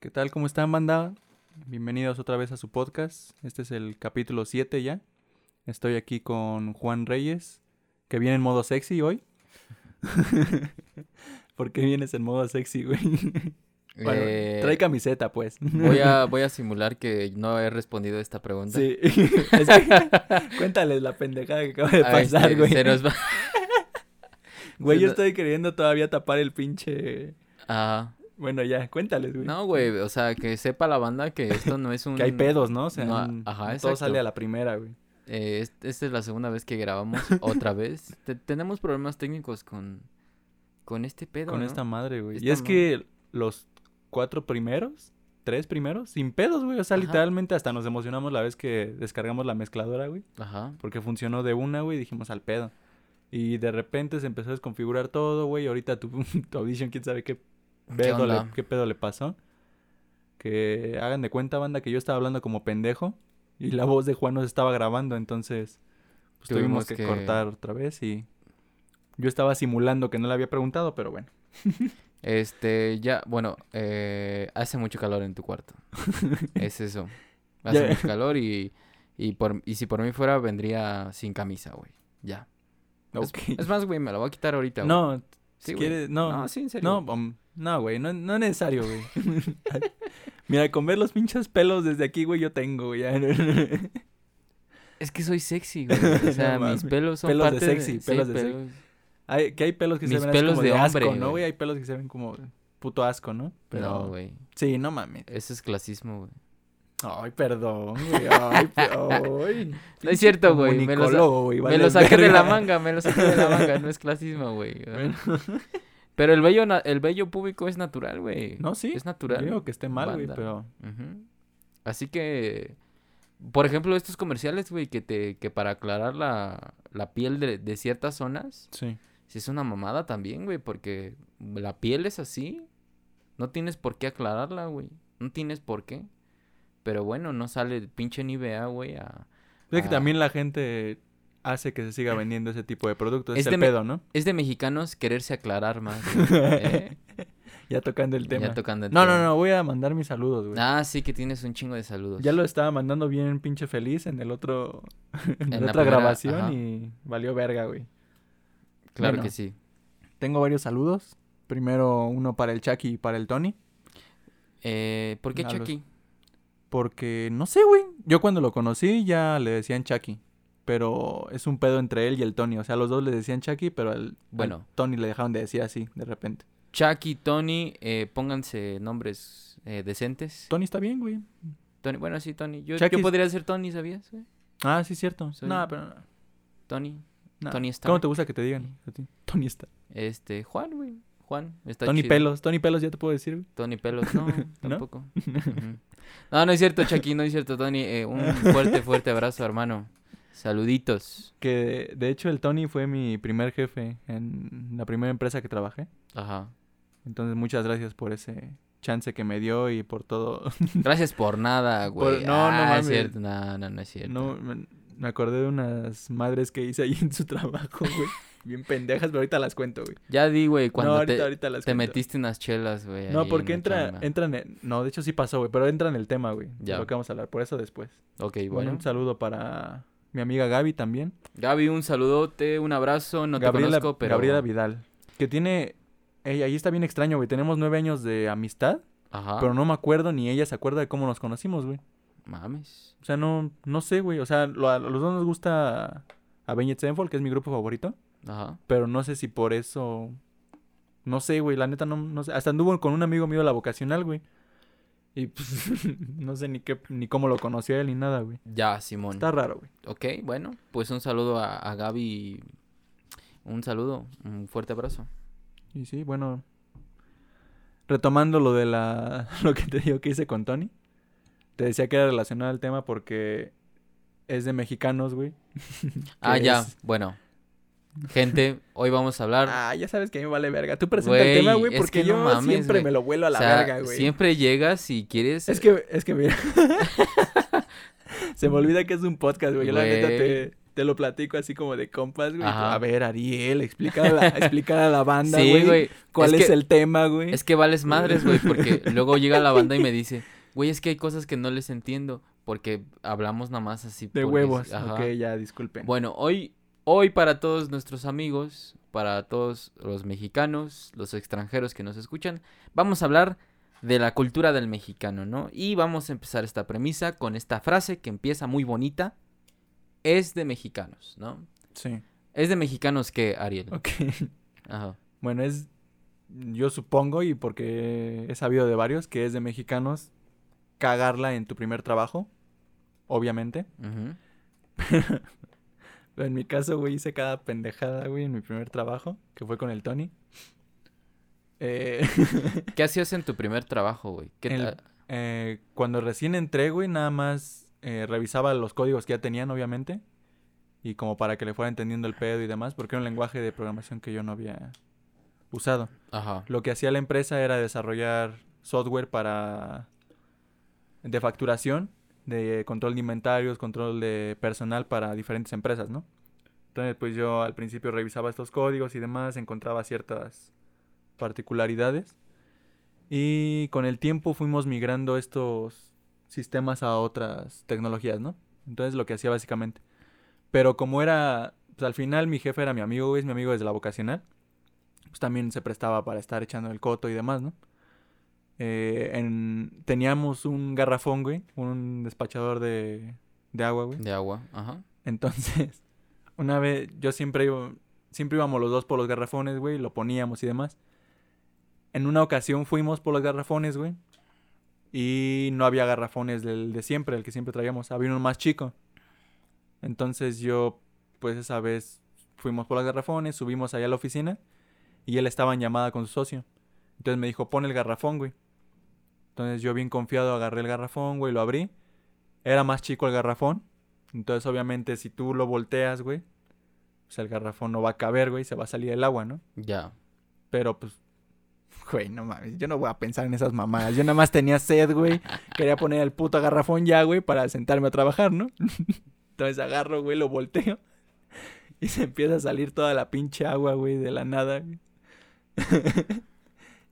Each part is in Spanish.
¿Qué tal? ¿Cómo están, banda? Bienvenidos otra vez a su podcast. Este es el capítulo 7 ya. Estoy aquí con Juan Reyes, que viene en modo sexy hoy. ¿Por qué vienes en modo sexy, güey? Bueno, Eh, trae camiseta, pues. voy, a, voy a simular que no he respondido a esta pregunta. Sí. Es que- Cuéntales la pendejada que acaba de Ah, pasar, este, güey. se nos va- Güey, yo estoy queriendo todavía tapar el pinche... Ah, Bueno, ya, cuéntales, güey. no, güey, o sea, que sepa la banda que esto no es un... Que hay pedos, ¿no? O sea, No, ajá, todo sale a la primera, güey. Eh, es- esta es la segunda vez que grabamos otra vez. Te- tenemos problemas técnicos con, con este pedo, Con ¿no? esta madre, güey. Y es que los cuatro primeros, tres primeros, sin pedos, güey. O sea, Ajá. literalmente hasta nos emocionamos la vez que descargamos la mezcladora, güey. Ajá. Porque funcionó de una, güey, y dijimos al pedo. Y de repente se empezó a desconfigurar todo, güey. y Ahorita tu, tu Audition, quién sabe qué pedo, le, onda? qué pedo le pasó. Que hagan de cuenta, banda, que yo estaba hablando como pendejo. Y la voz de Juan nos estaba grabando, entonces pues, tuvimos, Tuvimos que, que- cortar otra vez y yo estaba simulando que no le había preguntado, pero bueno. Este, ya, bueno, eh, hace mucho calor en tu cuarto. Es eso. Hace mucho calor y, y, por, y si por mí fuera, vendría sin camisa, güey. Ya. Es- más, güey, me lo voy a quitar ahorita. güey. No, Sí, si quieres, no, No, sí, en serio. no, um, no, güey, no, no es necesario, güey. Mira, con ver los pinches pelos desde aquí, güey, yo tengo, güey. Es que soy sexy, güey. O sea, No mis pelos son Pelos de parte sexy, sí, pelos de sexy. Hay, que hay pelos que se ven pelos como de de, hombre, asco, ¿no, güey. Hay pelos que se ven como puto asco, ¿no? Pero, No, güey. Sí, no mames. Ese es clasismo, güey. Ay, perdón, güey. Ay, ay. No es cierto, güey, me lo me saqué de la manga, me lo saqué de la manga. No es clasismo, güey. Bueno, Pero el vello, el vello público es natural, güey. no, sí. Es natural. Digo que esté mal, güey, pero... Así que, por ejemplo, estos comerciales, güey, que te, que para aclarar la, la piel de, de ciertas zonas, Sí. sí es una mamada también, güey, porque la piel es así, no tienes por qué aclararla, güey, no tienes por qué. Pero bueno, no sale el pinche Nivea, güey, a... Es que también la gente hace que se siga vendiendo ese tipo de productos. Es, Es el de me- pedo, ¿no? Es de mexicanos quererse aclarar más, ¿eh? Ya tocando el tema. Ya tocando el no, no, tema. no, voy a mandar mis saludos, güey. Ah, sí que tienes un chingo de saludos. Ya lo estaba mandando bien pinche feliz en el otro... en, En la otra primera, grabación ajá. y valió verga, güey. Claro Bueno. que sí. Tengo varios saludos. Primero uno para el Chucky y para el Tony. Eh, ¿Por qué Chucky? Porque, no sé, güey. Yo cuando lo conocí ya le decían Chucky. Pero es un pedo entre él y el Tony. O sea, los dos le decían Chucky, pero al, al Bueno. Tony le dejaron de decir así, de repente. Chucky, Tony, eh, pónganse nombres eh, decentes. Tony está bien, güey. Tony, bueno, sí, Tony. Yo, yo podría ser Tony, ¿sabías? güey? Ah, sí, cierto. Soy- No, pero no. Tony. no. Tony Stark. ¿Cómo te gusta que te digan? a ti? Tony está. Este, Juan, güey. Juan, está Tony chido. Pelos. Tony Pelos, ya te puedo decir. Tony Pelos, no, tampoco. No, no es cierto, Chucky, no es cierto, Tony. Eh, un fuerte, fuerte abrazo, hermano. Saluditos. Que de hecho el Tony fue mi primer jefe en la primera empresa que trabajé. Ajá. Entonces, muchas gracias por ese chance que me dio y por todo. Gracias por nada, güey. no, no Ah, mames. es cierto. No, no, no es cierto. No, me, me acordé de unas madres que hice ahí en su trabajo, güey. Bien pendejas, pero ahorita las cuento, güey. Ya di, güey, cuando no, ahorita, te, ahorita las te metiste unas chelas, güey. No, porque en entra, entran en... No, de hecho sí pasó, güey, pero entra en el tema, güey. Ya. lo que vamos a hablar, por eso después. Ok, Bueno, bueno. un saludo para mi amiga Gaby también. Gaby, un saludote, un abrazo. No Gabriela, te conozco, pero. Gabriela Vidal. Que tiene... Ella, ahí está bien extraño, güey. Tenemos nueve años de amistad, Ajá. pero no me acuerdo ni ella se acuerda de cómo nos conocimos, güey. Mames. O sea, no, no sé, güey. O sea, lo- a los dos nos gusta Avenged Sevenfold, que es mi grupo favorito. Ajá. Pero no sé si por eso. No sé, güey. La neta no, no sé. Hasta anduvo con un amigo mío de la vocacional, güey. Y pues, no sé ni qué, ni cómo lo conoció a él ni nada, güey. Ya, Simón. Está raro, güey. Ok, bueno, pues un saludo a, a Gaby. Un saludo, un fuerte abrazo. Y sí, bueno. Retomando lo de la. lo que te digo que hice con Tony. Te decía que era relacionado al tema porque es de mexicanos, güey. Ah, ya, bueno. Gente, hoy vamos a hablar. Ah, ya sabes que a mí me vale verga. Tú presenta el tema, güey, es porque que yo no mames, siempre me lo vuelo a o la sea, verga, güey. siempre llegas y quieres. Es que, es que mira. Se me olvida que es un podcast, güey. Yo la neta te, te lo platico así como de compas, güey. A ver, Ariel, explica a la, explica a la banda, Sí, güey. güey. ¿Cuál Es es, que- el tema, güey? Es que vales madres, güey, porque luego llega la banda y me dice, güey, es que hay cosas que no les entiendo, porque hablamos nada más así. De huevos. ajá. Ok, ya, disculpen. Bueno, hoy, hoy para todos nuestros amigos, para todos los mexicanos, los extranjeros que nos escuchan, vamos a hablar de la cultura del mexicano, ¿no? Y vamos a empezar esta premisa con esta frase que empieza muy bonita. Es de mexicanos, ¿no? Sí. Es de mexicanos que, Ariel. Ok. Ajá. Bueno, es. Yo supongo, y porque he sabido de varios, que es de mexicanos cagarla en tu primer trabajo. Obviamente. Ujú. Pero en mi caso, güey, hice cada pendejada, güey, en mi primer trabajo, que fue con el Tony. Eh, ¿Qué hacías en tu primer trabajo, güey? ¿Qué El- ta- eh, cuando recién entré, güey, nada más eh, revisaba los códigos que ya tenían, obviamente. Y como para que le fuera entendiendo el pedo y demás, porque era un lenguaje de programación que yo no había usado. Ajá. Lo que hacía la empresa era desarrollar software para de facturación, de control de inventarios, control de personal para diferentes empresas, ¿no? Entonces, pues yo al principio revisaba estos códigos y demás, encontraba ciertas particularidades y con el tiempo fuimos migrando estos sistemas a otras tecnologías, ¿no? Entonces lo que hacía básicamente. Pero como era, pues al final mi jefe era mi amigo, es mi amigo desde la vocacional pues también se prestaba para estar echando el coto y demás, ¿no? Eh, en- teníamos un garrafón, güey, un despachador de, de agua, güey. De agua. Ajá. Entonces, una vez, yo siempre iba, siempre íbamos los dos por los garrafones, güey, lo poníamos y demás. En una ocasión fuimos por los garrafones, güey, y no había garrafones del de siempre, el que siempre traíamos, había uno más chico. Entonces yo, pues esa vez fuimos por los garrafones, subimos allá a la oficina y él estaba en llamada con su socio. Entonces me dijo, pon el garrafón, güey. Entonces yo bien confiado agarré el garrafón, güey, lo abrí. Era más chico el garrafón. Entonces obviamente si tú lo volteas, güey, pues el garrafón no va a caber, güey, se va a salir el agua, ¿no? Ya. Pero pues, güey, no mames, yo no voy a pensar en esas mamadas. Yo nada más tenía sed, güey. Quería poner el puto garrafón ya, güey, para sentarme a trabajar, ¿no? Entonces agarro, güey, lo volteo. Y se empieza a salir toda la pinche agua, güey, de la nada. güey.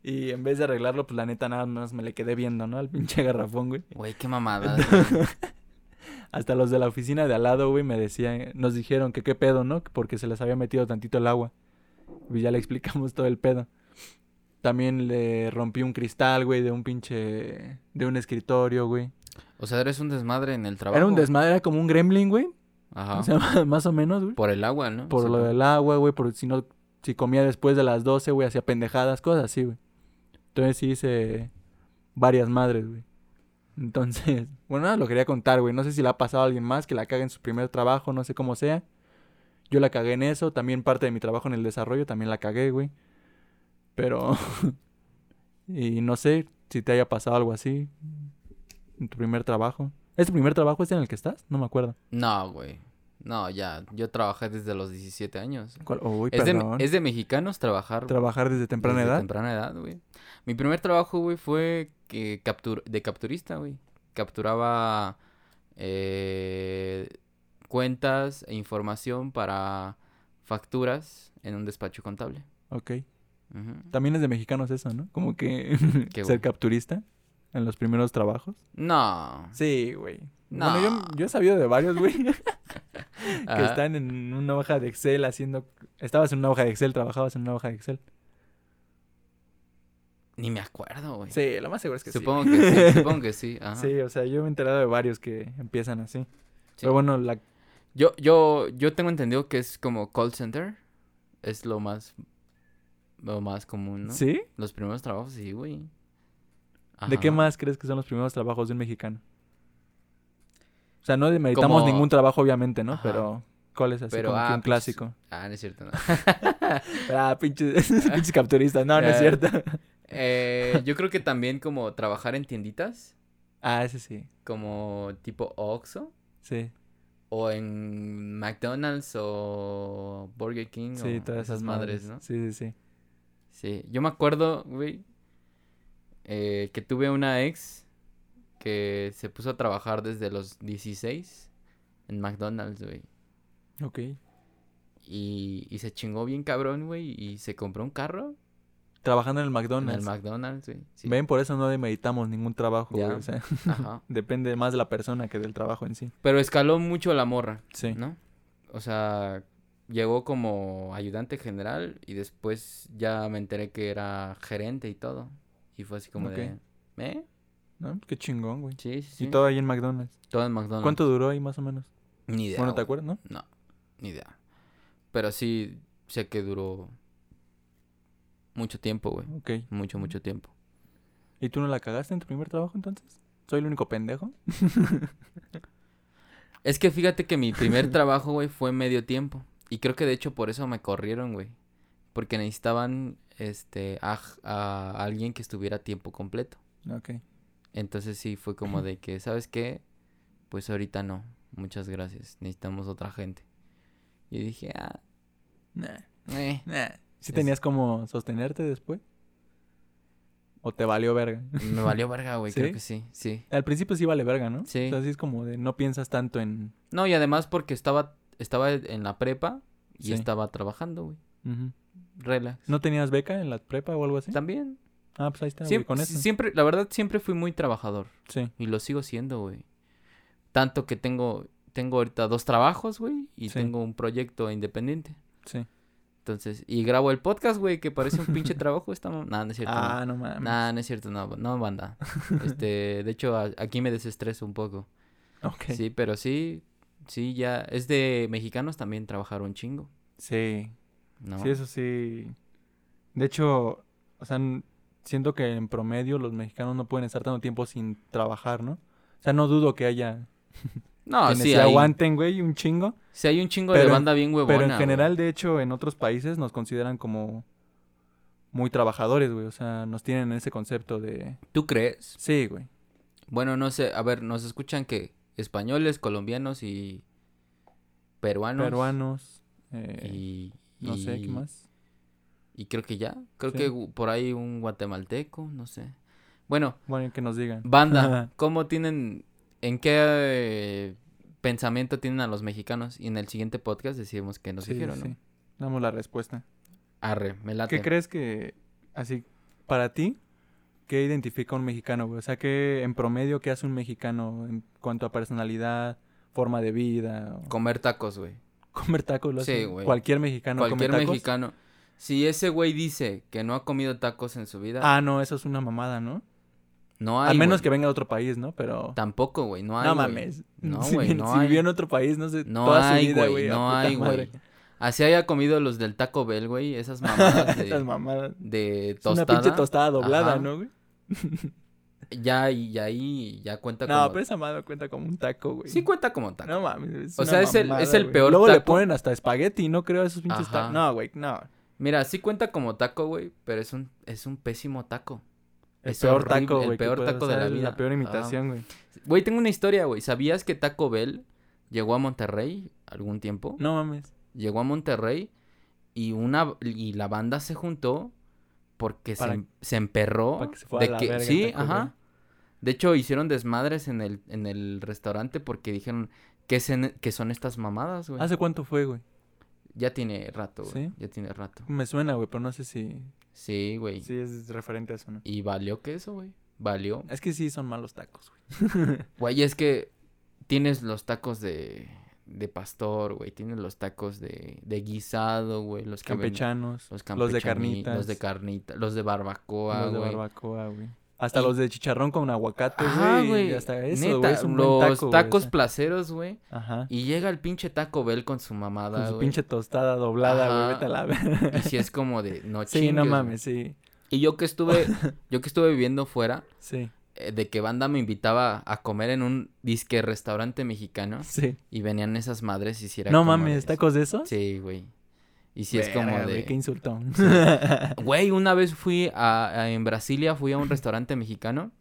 y en vez de arreglarlo, pues la neta nada más me le quedé viendo, ¿no? Al pinche garrafón, güey. Güey, qué mamada. güey. Hasta los de la oficina de al lado, güey, me decían, nos dijeron que qué pedo, ¿no? Porque se les había metido tantito el agua. Y ya le explicamos todo el pedo. También le rompí un cristal, güey, de un pinche... de un escritorio, güey. O sea, eres un desmadre en el trabajo. Era un desmadre, era como un gremlin, güey. Ajá. O sea, más o menos, güey. Por el agua, ¿no? Por lo del agua, güey, por si no... Si comía después de las 12, güey, hacía pendejadas, cosas así, güey. Entonces hice varias madres, güey. Entonces, bueno, nada, lo quería contar, güey. No sé si le ha pasado a alguien más que la cague en su primer trabajo, no sé cómo sea. Yo la cagué en eso, también parte de mi trabajo en el desarrollo, también la cagué, güey. Pero... y no sé si te haya pasado algo así en tu primer trabajo. ¿Es tu primer trabajo este en el que estás? No me acuerdo. No, güey. No, ya. Yo trabajé desde los 17 años. ¿Cuál? Uy, Es de, perdón. es de mexicanos trabajar Trabajar desde temprana desde edad. temprana edad, güey. Mi primer trabajo, güey, fue que captur de capturista, güey. Capturaba eh, cuentas e información para facturas en un despacho contable. Ok. También es de mexicanos eso, ¿no? Como que ser capturista en los primeros trabajos. No. Sí, güey. No. Bueno, yo, yo he sabido de varios, güey, Ajá. están en una hoja de Excel haciendo... Estabas en una hoja de Excel, trabajabas en una hoja de Excel. Ni me acuerdo, güey. Sí, lo más seguro es que supongo sí. que sí, supongo que sí. Ajá. Sí, o sea, yo me he enterado de varios que empiezan así. Sí. Pero bueno, la... Yo, yo, yo tengo entendido que es como call center. Es lo más, lo más común, ¿no? ¿Sí? Los primeros trabajos, sí, güey. ¿De qué más crees que son los primeros trabajos de un mexicano? O sea, no demeritamos Como- ningún trabajo, obviamente, ¿no? Ajá. Pero... ¿Cuál es así Pero, como que ah, un pues, clásico? Ah, no es cierto, no. Ah, pinches, pinches capturistas. No, no es Eh. cierto. Eh, yo creo que también como trabajar en tienditas, Ah, ese sí. como tipo Oxxo, Sí, o en McDonald's o Burger King, sí, o todas esas madres, ¿no? Sí, sí, sí. Sí, yo me acuerdo, güey, eh, que tuve una ex que se puso a trabajar desde los 16 en McDonald's, güey. Ok. Y, y se chingó bien cabrón, güey. Y se compró un carro Trabajando en el en McDonald's. el McDonald's, güey. Sí. Ven, por eso no demeritamos ningún trabajo, güey. O sea, Ajá. depende más de la persona que del trabajo en sí. Pero escaló mucho la morra, Sí. ¿no? O sea, llegó como ayudante general y después ya me enteré que era gerente y todo. Y fue así como Ok. de, ¿eh? ¿No? Qué chingón, güey. Sí, sí, sí. Y todo ahí en McDonald's. Todo en McDonald's. ¿Cuánto duró ahí más o menos? Ni idea. bueno, ¿te güey. acuerdas, no? No, ni idea. Pero sí sé que duró mucho tiempo, güey. Ok. Mucho, mucho tiempo. ¿Y tú no la cagaste en tu primer trabajo entonces? ¿Soy el único pendejo? Es que fíjate que mi primer trabajo, güey, fue medio tiempo. Y creo que de hecho por eso me corrieron, güey. Porque necesitaban, este, a, a alguien que estuviera a tiempo completo. Ok. Entonces sí fue como de que, ¿sabes qué? Pues ahorita no. Muchas gracias. Necesitamos otra gente. Y dije, ah, Nah, eh. nah. ¿Sí Es- tenías como sostenerte después? ¿O te valió verga? Me valió verga, güey. ¿Sí? Creo que sí, sí. Al principio sí vale verga, ¿no? Sí. O sea, sí es como de no piensas tanto en... No, y además porque estaba, estaba en la prepa y Sí. estaba trabajando, güey. Relax. ¿No tenías beca en la prepa o algo así? También. Ah, pues ahí está, güey, Siempre, con eso. siempre, la verdad, siempre fui muy trabajador. Sí. Y lo sigo siendo, güey. Tanto que tengo, tengo ahorita dos trabajos, güey. Y Sí. tengo un proyecto independiente. Sí. Entonces, y grabo el podcast, güey, que parece un pinche trabajo. Está... No, no es cierto. Ah, no mames. Nah, no es cierto, no, no, banda. Este, de hecho, a- aquí me desestreso un poco. Ok. Sí, pero sí, sí, ya. Es de mexicanos también trabajar un chingo, Sí. ¿no? Sí, eso sí. De hecho, o sea, siento que en promedio los mexicanos no pueden estar tanto tiempo sin trabajar, ¿no? O sea, no dudo que haya No, sí, se hay, aguanten, güey, un chingo. sí hay un chingo de Pero banda bien huevona, Pero en güey. general, de hecho, en otros países nos consideran como muy trabajadores, güey. O sea, nos tienen ese concepto de... ¿Tú crees? Sí, güey. Bueno, no sé, a ver, nos escuchan que españoles, colombianos y peruanos. Peruanos. eh, Y, no sé, ¿qué más? Y creo que ya, creo Sí. que por ahí un guatemalteco, no sé. Bueno, Bueno, que nos digan. banda, ¿cómo tienen, en qué eh, pensamiento tienen a los mexicanos? Y en el siguiente podcast decimos que nos Sí, dijeron, sí. ¿no? Damos la respuesta. Arre, me late. ¿Qué crees que, así, para ti, qué identifica un mexicano, güey? O sea, ¿qué en promedio qué hace un mexicano en cuanto a personalidad, forma de vida? o- Comer tacos, güey. comer tacos, lo Sí, güey. Cualquier mexicano Cualquier come tacos. mexicano. Si ese güey dice que no ha comido tacos en su vida, Ah, no, eso es una mamada, ¿no? no hay. a menos güey. que venga de otro país, ¿no? Pero... Tampoco, güey, no hay. no güey. mames. No, Si güey, no si hay. vivió en otro país, no sé, No toda hay, su vida, güey, no hay, madre. güey. Así haya comido los del Taco Bell, güey, esas mamadas de, Esas mamadas. de Es una tostada. pinche tostada doblada, Ajá. ¿no, güey? Ya, y ya ahí ya cuenta No, como... pero esa madre cuenta como un taco, güey. Sí cuenta como taco. No mames. es O sea, es el- es el peor Luego le ponen hasta espagueti, no creo esos pinches Ajá. tacos. No, güey, no. Mira, sí cuenta como taco, güey, pero es un, es un pésimo taco. El Es peor horrible, taco, el güey. peor taco de la vida. La peor Ajá. imitación, güey. Güey, tengo una historia, güey. ¿Sabías que Taco Bell llegó a Monterrey algún tiempo? No mames. Llegó a Monterrey y una y la banda se juntó porque se, Para- em- se emperró para que se fuera de a la que verga sí, Taco ajá. De hecho hicieron desmadres en el en el restaurante porque dijeron que que son estas mamadas, güey. ¿Hace cuánto fue, güey? Ya tiene rato, güey. ¿Sí? Ya tiene rato. Me suena, güey, pero no sé si... Sí, güey. Si es referente a eso, ¿no? Y valió que eso, güey. Valió. Es que sí son malos tacos, güey. Güey, es que tienes los tacos de, de pastor, güey. Tienes los tacos de, de guisado, güey. Los que ven- Campechanos. los, Los de carnitas. Los de carnita. Los de barbacoa, los de güey. barbacoa, güey. Hasta Y- los de chicharrón con aguacate, Ajá, güey. Hasta eso, güey. Es un buen los taco, tacos placeros, güey. Ajá. Y llega el pinche Taco Bell con su mamada, Con su pinche tostada doblada, güey. Vete a la verga. Y si es como de, no Sí, chingues, no mames, sí. Y yo que estuve, yo que estuve viviendo fuera, Sí, eh, de que banda me invitaba a comer en un disque restaurante mexicano sí. y venían esas madres y si era No mames, de- ¿tacos de eso? Sí, güey. Y si es como de... güey, qué insultón. Güey, una vez fui a, a- en Brasilia, fui a un restaurante mexicano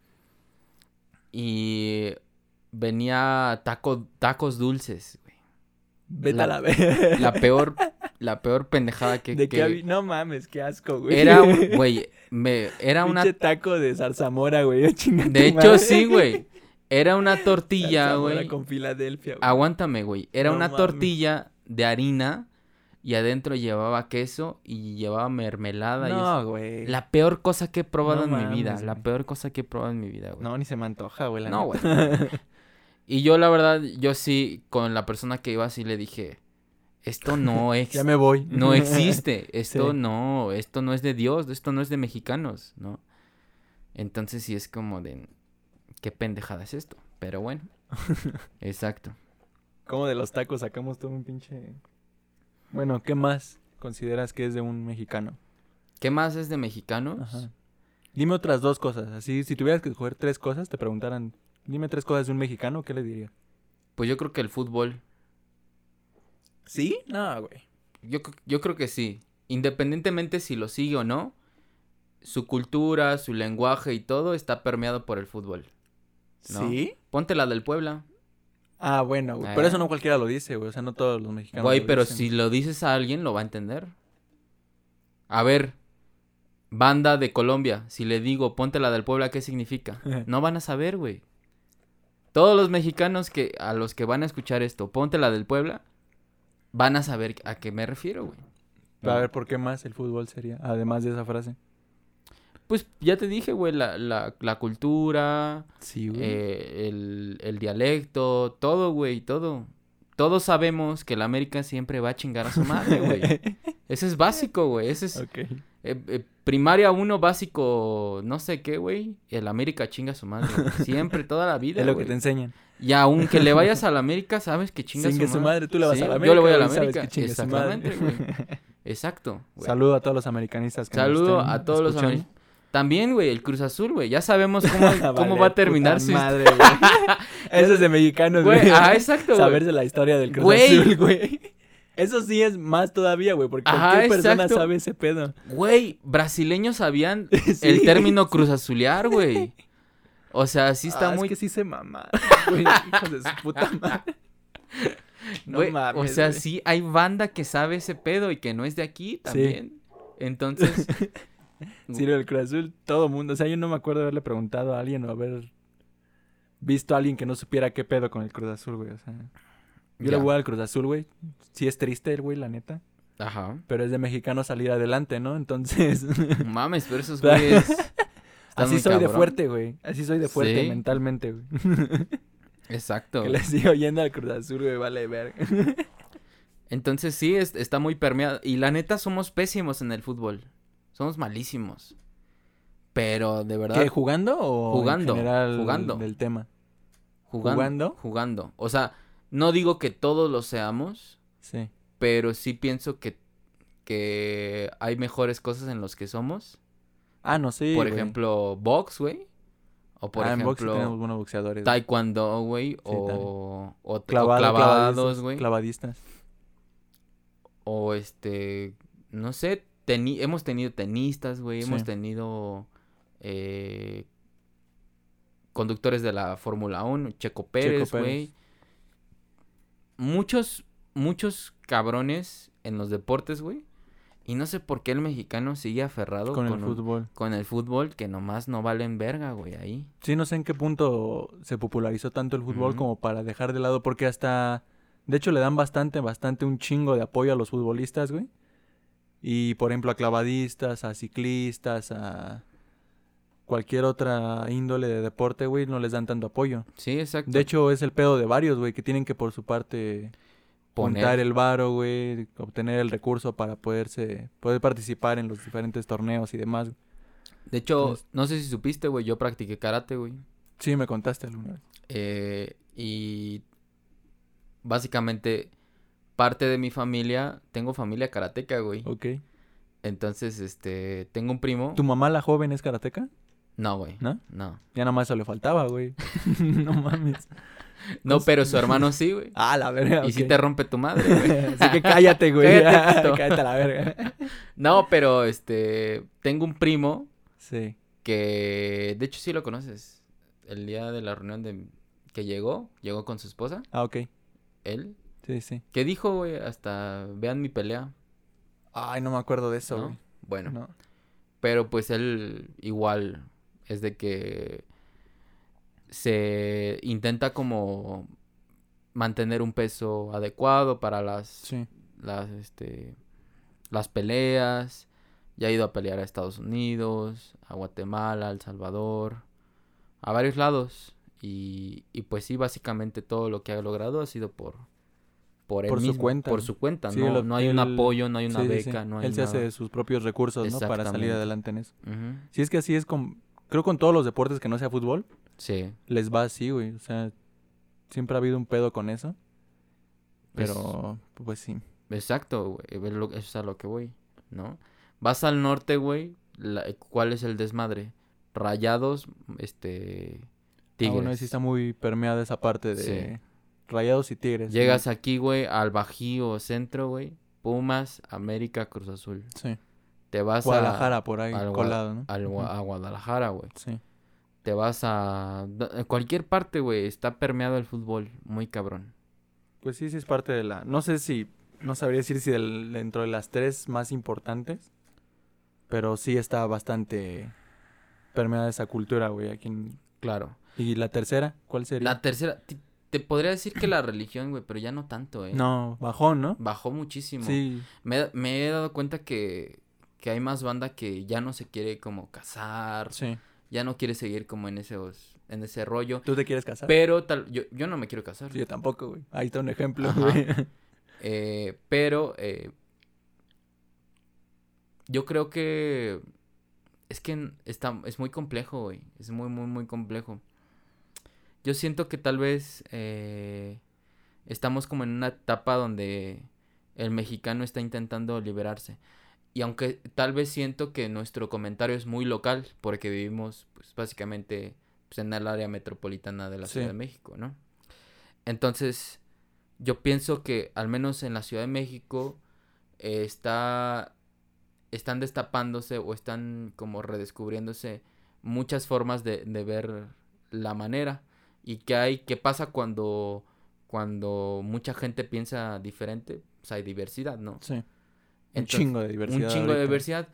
y venía taco, tacos dulces, güey. Vete La- a la verga. La peor, la peor pendejada que... ¿De que- qué? No mames, qué asco, güey. Era un, güey, me, era una... Pinche taco de zarzamora, güey. De hecho, madre. sí, güey. Era una tortilla, güey. con Filadelfia, güey. Aguántame, güey. Era No una mames. tortilla de harina y adentro llevaba queso y llevaba mermelada. y No, güey. La peor cosa que he probado No en mi vida. La güey. peor cosa que he probado en mi vida, güey. No, ni se me antoja, güey. No, neta. Y yo, la verdad, yo sí, con la persona que iba así le dije, esto no es... ya me voy. No existe, esto Sí. no, esto no es de Dios, esto no es de mexicanos, ¿no? Entonces sí es como de, qué pendejada es esto, pero bueno, exacto. Como de los tacos sacamos todo un pinche... Bueno, ¿qué más consideras que es de un mexicano? ¿Qué más es de mexicanos? Ajá. Dime otras dos cosas. Así, si tuvieras que escoger tres cosas, te preguntaran, dime tres cosas de un mexicano, ¿qué le dirías? Pues yo creo que el fútbol, ¿Sí? No, güey. yo, yo creo que sí, independientemente si lo sigue o no, su cultura, su lenguaje y todo está permeado por el fútbol. ¿No? ¿Sí? Ponte la del Puebla. Ah, bueno, güey. Eh. Pero eso no cualquiera lo dice, güey. O sea, no todos los mexicanos Güey, lo pero dicen. si lo dices a alguien, lo va a entender. A ver, banda de Colombia, si le digo ponte la del Puebla, ¿qué significa? No van a saber, güey. Todos los mexicanos que a los que van a escuchar esto, ponte la del Puebla, van a saber a qué me refiero, güey. A ver, ¿por qué más el fútbol sería? Además de esa frase. Pues ya te dije, güey, la, la, la cultura, Sí, eh, el, el dialecto, todo, güey, todo. Todos sabemos que la América siempre va a chingar a su madre, güey. Ese es básico, güey. Ese es eh, eh, primaria 1 básico, no sé qué, güey. El América chinga a su madre. güey. Siempre, toda la vida, Es lo güey. que te enseñan. Y aunque le vayas a la América, sabes que chinga a Chingue su su madre. madre, tú le vas Sí, a la yo América. le voy a la güey, América, madre. exactamente, güey. Exacto. güey. Saludo a todos los americanistas que nos Saludo estén a todos los escuchando. También, güey, el Cruz Azul, güey. Ya sabemos cómo, cómo va a terminar su madre, güey. Eso es de mexicanos, Güey, ajá, exacto, güey. Saberse la historia del Cruz Güey. Azul, güey. Eso sí es más todavía, güey, porque Ajá, cualquier persona exacto. sabe ese pedo. Güey, brasileños sabían Sí. el término Cruz Azulear, güey. O sea, sí está Ah, muy... Es que sí se mama, güey. Hijos de su puta madre. No mames, o sea, sí hay banda que sabe ese pedo y que no es de aquí también. Entonces, Sí, lo del Cruz Azul, todo mundo. O sea, yo no me acuerdo haberle preguntado a alguien o haber visto a alguien que no supiera qué pedo con el Cruz Azul, güey. O sea, yo le voy al Cruz Azul, güey. Sí es triste el güey, la neta. ajá. Pero es de mexicano salir adelante, ¿no? Entonces, Mames, pero esos güeyes... así soy de fuerte, güey. Así soy de fuerte Sí. mentalmente, güey. Exacto. que le sigo yendo al Cruz Azul, güey, vale verga. Entonces sí, es- está muy permeado. Y la neta, somos pésimos en el fútbol. Somos malísimos. Pero de verdad, ¿Qué, jugando o Jugando, en general jugando. del tema? jugando, jugando? jugando. O sea, no digo que todos lo seamos, Sí. pero sí pienso que, que hay mejores cosas en los que somos. Ah, no, sí, por ejemplo, box, güey. O por ah, en box ejemplo, tenemos buenos boxeadores. taekwondo, güey. o, o, o Clavado, clavados, güey. Clavadistas. O este, no sé, teni- hemos tenido tenistas, güey, hemos Sí. tenido eh, conductores de la Fórmula 1, Checo Pérez, güey. Muchos, muchos cabrones en los deportes, güey. Y no sé por qué el mexicano sigue aferrado Con el un- fútbol. con el fútbol que nomás no valen verga, güey, ahí. Sí, no sé en qué punto se popularizó tanto el fútbol como para dejar de lado, porque hasta, de hecho, le dan bastante, bastante un chingo de apoyo a los futbolistas, güey. Y, por ejemplo, a clavadistas, a ciclistas, a cualquier otra índole de deporte, güey, no les dan tanto apoyo. Sí, exacto. De hecho, es el pedo de varios, güey, que tienen que por su parte Poner- juntar el varo, güey, obtener el recurso para poderse, poder participar en los diferentes torneos y demás. de hecho, Entonces- no sé si supiste, güey, yo practiqué karate, güey. Sí, me contaste alguna vez. Eh, y básicamente parte de mi familia, tengo familia karateca, güey. Ok. Entonces, este, tengo un primo. ¿Tu mamá, la joven, es karateca? No, güey. ¿No? No. Ya nada más eso le faltaba, güey. no mames. No, pero su hermano sí, güey. Ah, la verga. Y si ok. te rompe tu madre, güey. Así que cállate, güey. Cállate, cállate a la verga. No, pero este, tengo un primo Sí. que, de hecho sí lo conoces. El día de la reunión de que llegó, llegó con su esposa, Ah, ok. él. Sí, sí. ¿Qué dijo, güey? Hasta vean mi pelea. Ay, no me acuerdo de eso, ¿no? güey. Bueno. No. Pero pues él igual es de que se intenta como mantener un peso adecuado para las, Sí. las, este, las peleas. Ya ha ido a pelear a Estados Unidos, a Guatemala, a El Salvador, a varios lados. Y, y pues sí, básicamente todo lo que ha logrado ha sido por, por él Por su cuenta, Por su cuenta, Sí, no, lo- no hay un apoyo, no hay una Sí, sí, sí. beca, no hay Él se nada. hace de sus propios recursos, ¿no? Para salir adelante en eso. Si es que así es con... Creo con todos los deportes que no sea fútbol, Sí. les va así, güey. O sea, siempre ha habido un pedo con eso. es- Pero, pues sí. Exacto, güey. es Eso es a lo que voy, ¿no? Vas al norte, güey. ¿Cuál es el desmadre? Rayados, este. Ah, Tigres. bueno, sí está muy permeada esa parte de Sí. Rayados y tigres. Llegas aquí, güey, al Bajío Centro, güey. Pumas, América, Cruz Azul. Sí. Te vas Guadalajara por ahí, al colado, ¿no? a, al a Guadalajara, güey. Sí. Te vas a... cualquier parte, güey. Está permeado el fútbol. Muy cabrón. Pues sí, sí es parte de la... No sé si... No sabría decir si del- dentro de las tres más importantes. Pero sí está bastante permeada esa cultura, güey. Aquí en- Claro. ¿Y la tercera? ¿Cuál sería? La tercera... Te podría decir que la religión, güey, pero ya no tanto, eh. No, bajón, ¿no? Bajó muchísimo. Sí. Me, me he dado cuenta que, que hay más banda que ya no se quiere como casar, Sí. ya no quiere seguir como en ese, en ese rollo. ¿Tú te quieres casar? Pero tal, yo, yo no me quiero casar. Sí, yo tampoco, güey. Ahí está un ejemplo, güey. Eh, pero eh, yo creo que es que está, es muy complejo, güey. Es muy, muy, muy complejo. Yo siento que tal vez eh, estamos como en una etapa donde el mexicano está intentando liberarse. Y aunque tal vez siento que nuestro comentario es muy local, porque vivimos pues básicamente pues, en el área metropolitana de la Sí. Ciudad de México, ¿no? Entonces, yo pienso que al menos en la Ciudad de México eh, está están destapándose o están como redescubriéndose muchas formas de, de ver la manera y que hay qué pasa cuando cuando mucha gente piensa diferente pues hay diversidad no Sí. Un chingo de diversidad. un chingo de diversidad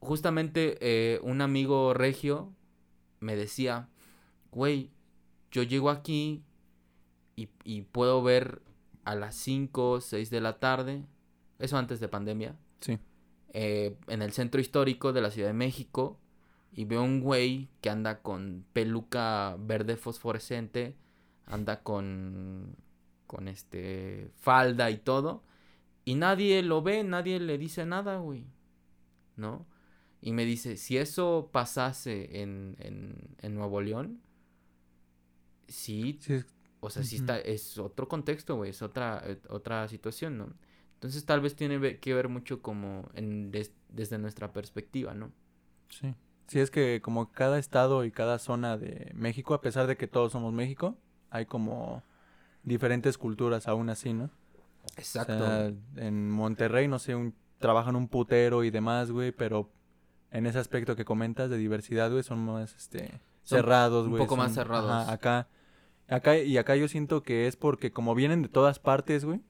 justamente eh, un amigo regio me decía güey yo llego aquí y, y puedo ver a las 5 6 de la tarde eso antes de pandemia Sí. eh, en el centro histórico de la Ciudad de México y veo un güey que anda con peluca verde fosforescente, anda con con este falda y todo y nadie lo ve, nadie le dice nada, güey. ¿No? Y me dice, si eso pasase en, en, en Nuevo León, sí, o sea, sí está, es otro contexto, güey, es otra, eh, otra situación, ¿no? Entonces tal vez tiene que ver mucho como en des- desde nuestra perspectiva, ¿no? sí. Sí, es que como cada estado y cada zona de México, a pesar de que todos somos México, hay como diferentes culturas aún así, ¿no? O sea, en Monterrey, no sé, un, trabajan un putero y demás, güey, pero en ese aspecto que comentas de diversidad, güey, son más, este, Son cerrados, un güey. poco más cerrados. ajá, acá, acá, y acá yo siento que es porque como vienen de todas partes, güey,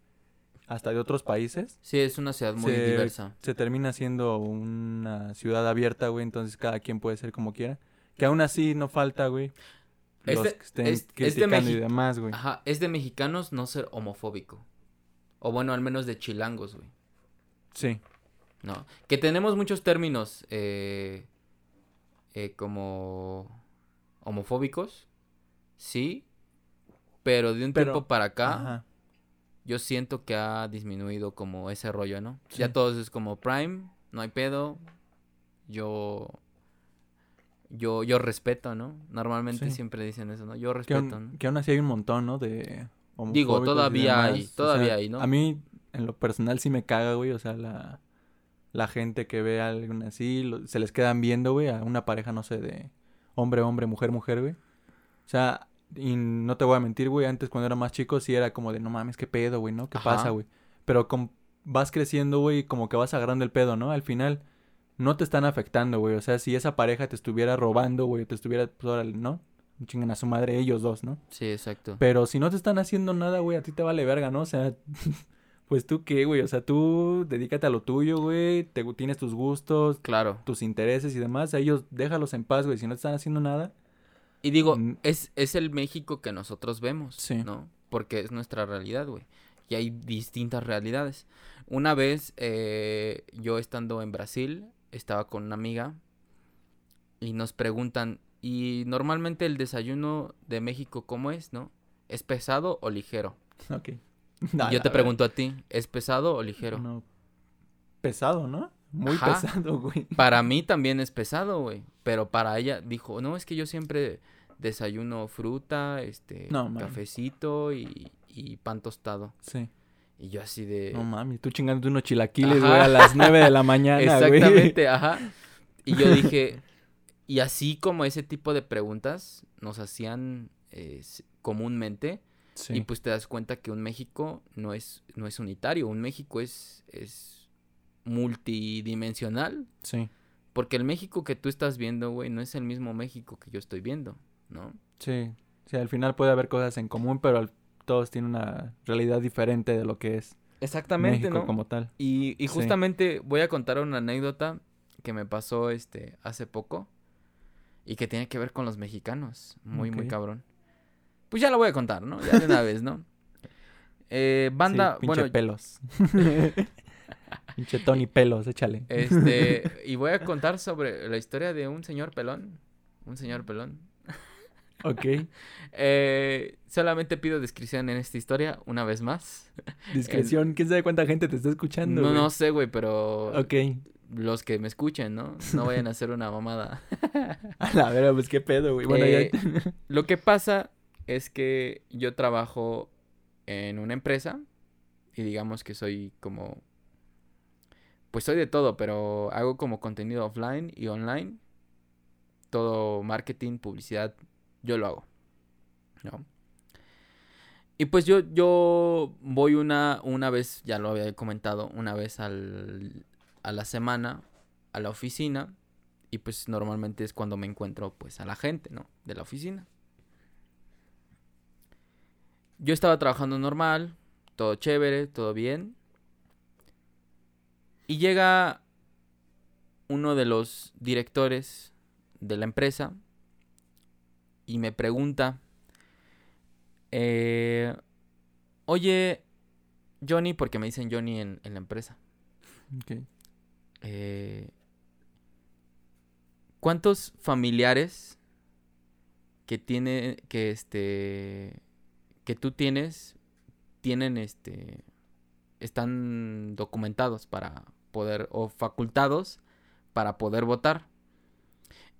hasta de otros países, Sí, es una ciudad muy se, diversa. se termina siendo una ciudad abierta, güey, entonces cada quien puede ser como quiera. Que aún así no falta, güey, Es los de- que estén es- es de criticando y demás, güey. Ajá, es de mexicanos no ser homofóbico. O bueno, al menos de chilangos, güey. Sí, ¿no? Que tenemos muchos términos eh, eh, como homofóbicos, sí, pero de un Pero- tiempo para acá ajá. Yo siento que ha disminuido como ese rollo, ¿no? Sí. Ya todos es como Prime, no hay pedo, yo... Yo, yo respeto, ¿no? Normalmente Sí. siempre dicen eso, ¿no? Yo Que, respeto, ¿no? que aún así hay un montón, ¿no? De Digo, todavía hay. O todavía sea, hay, ¿no? A mí, en lo personal, sí me caga, güey. O sea, la, la gente que ve a alguien así, lo- se les quedan viendo, güey, a una pareja, no sé, de hombre, hombre, mujer, mujer, güey. O sea, y no te voy a mentir, güey, antes cuando era más chico sí era como de, no mames, qué pedo, güey, ¿no? ¿Qué Ajá. pasa, güey? Pero com- vas creciendo, güey, como que vas agarrando el pedo, ¿no? Al final no te están afectando, güey. O sea, si esa pareja te estuviera robando, güey, te estuviera, pues, órale, ¿no? Chingan a su madre ellos dos, ¿no? Sí, exacto. Pero si no te están haciendo nada, güey, a ti te vale verga, ¿no? O sea, pues tú qué, güey. O sea, tú dedícate a lo tuyo, güey. Te, tienes tus gustos, Claro. tus intereses y demás. A ellos déjalos en paz, güey. Si no te están haciendo nada. Y digo, Mm. es, es el México que nosotros vemos, Sí. ¿no? porque es nuestra realidad, güey. Y hay distintas realidades. Una vez, eh, yo estando en Brasil, estaba con una amiga y nos preguntan, ¿y normalmente el desayuno de México cómo es, no? ¿Es pesado o ligero? Ok. Yo te pregunto a ti, ¿es pesado o ligero? No, pesado, ¿no? Muy Ajá. pesado, güey. Para mí también es pesado, güey. Pero para ella dijo, no, es que yo siempre desayuno fruta, este, No, cafecito y, y pan tostado. Sí. Y yo así de... No mames, tú chingándote unos chilaquiles, güey, a las 9 de la mañana, güey. Exactamente, ajá. Y yo dije, y así como ese tipo de preguntas nos hacían eh, comúnmente, Sí. y pues te das cuenta que un México no es, no es unitario, un México es, es multidimensional, Sí. porque el México que tú estás viendo, güey, no es el mismo México que yo estoy viendo, ¿no? Sí. Sí, al final puede haber cosas en común, pero todos tienen una realidad diferente de lo que es Exactamente, México ¿no? como tal. Y, y Sí. justamente voy a contar una anécdota que me pasó este hace poco y que tiene que ver con los mexicanos. Muy, muy cabrón. Pues ya lo voy a contar, ¿no? Ya de una vez, ¿no? Eh, banda, Sí, pinche bueno, pelos. pinche Tony Pelos, échale. este, y voy a contar sobre la historia de un señor pelón. Un señor pelón. Ok. Eh, solamente pido descripción en esta historia una vez más. Discreción. ¿Quién sabe cuánta gente te está escuchando, No, güey? no sé, güey, pero Ok. los que me escuchen, ¿no? No vayan a hacer una mamada. A la vera, pues qué pedo, güey. Bueno, Eh, ya. Lo que pasa es que yo trabajo en una empresa y digamos que soy como... Pues soy de todo, pero hago como contenido offline y online. Todo marketing, publicidad, yo lo hago. ¿no? Y pues yo, yo voy una, una vez, ya lo había comentado, una vez al, a la semana a la oficina. Y pues normalmente es cuando me encuentro pues a la gente, ¿no? De la oficina. Yo estaba trabajando normal, todo chévere, todo bien. Y llega uno de los directores de la empresa y me pregunta, eh, oye, Johnny, porque me dicen Johnny en, en la empresa, Ok. eh, ¿cuántos familiares que tiene, que este, que tú tienes, tienen este, están documentados para poder, o facultados para poder votar?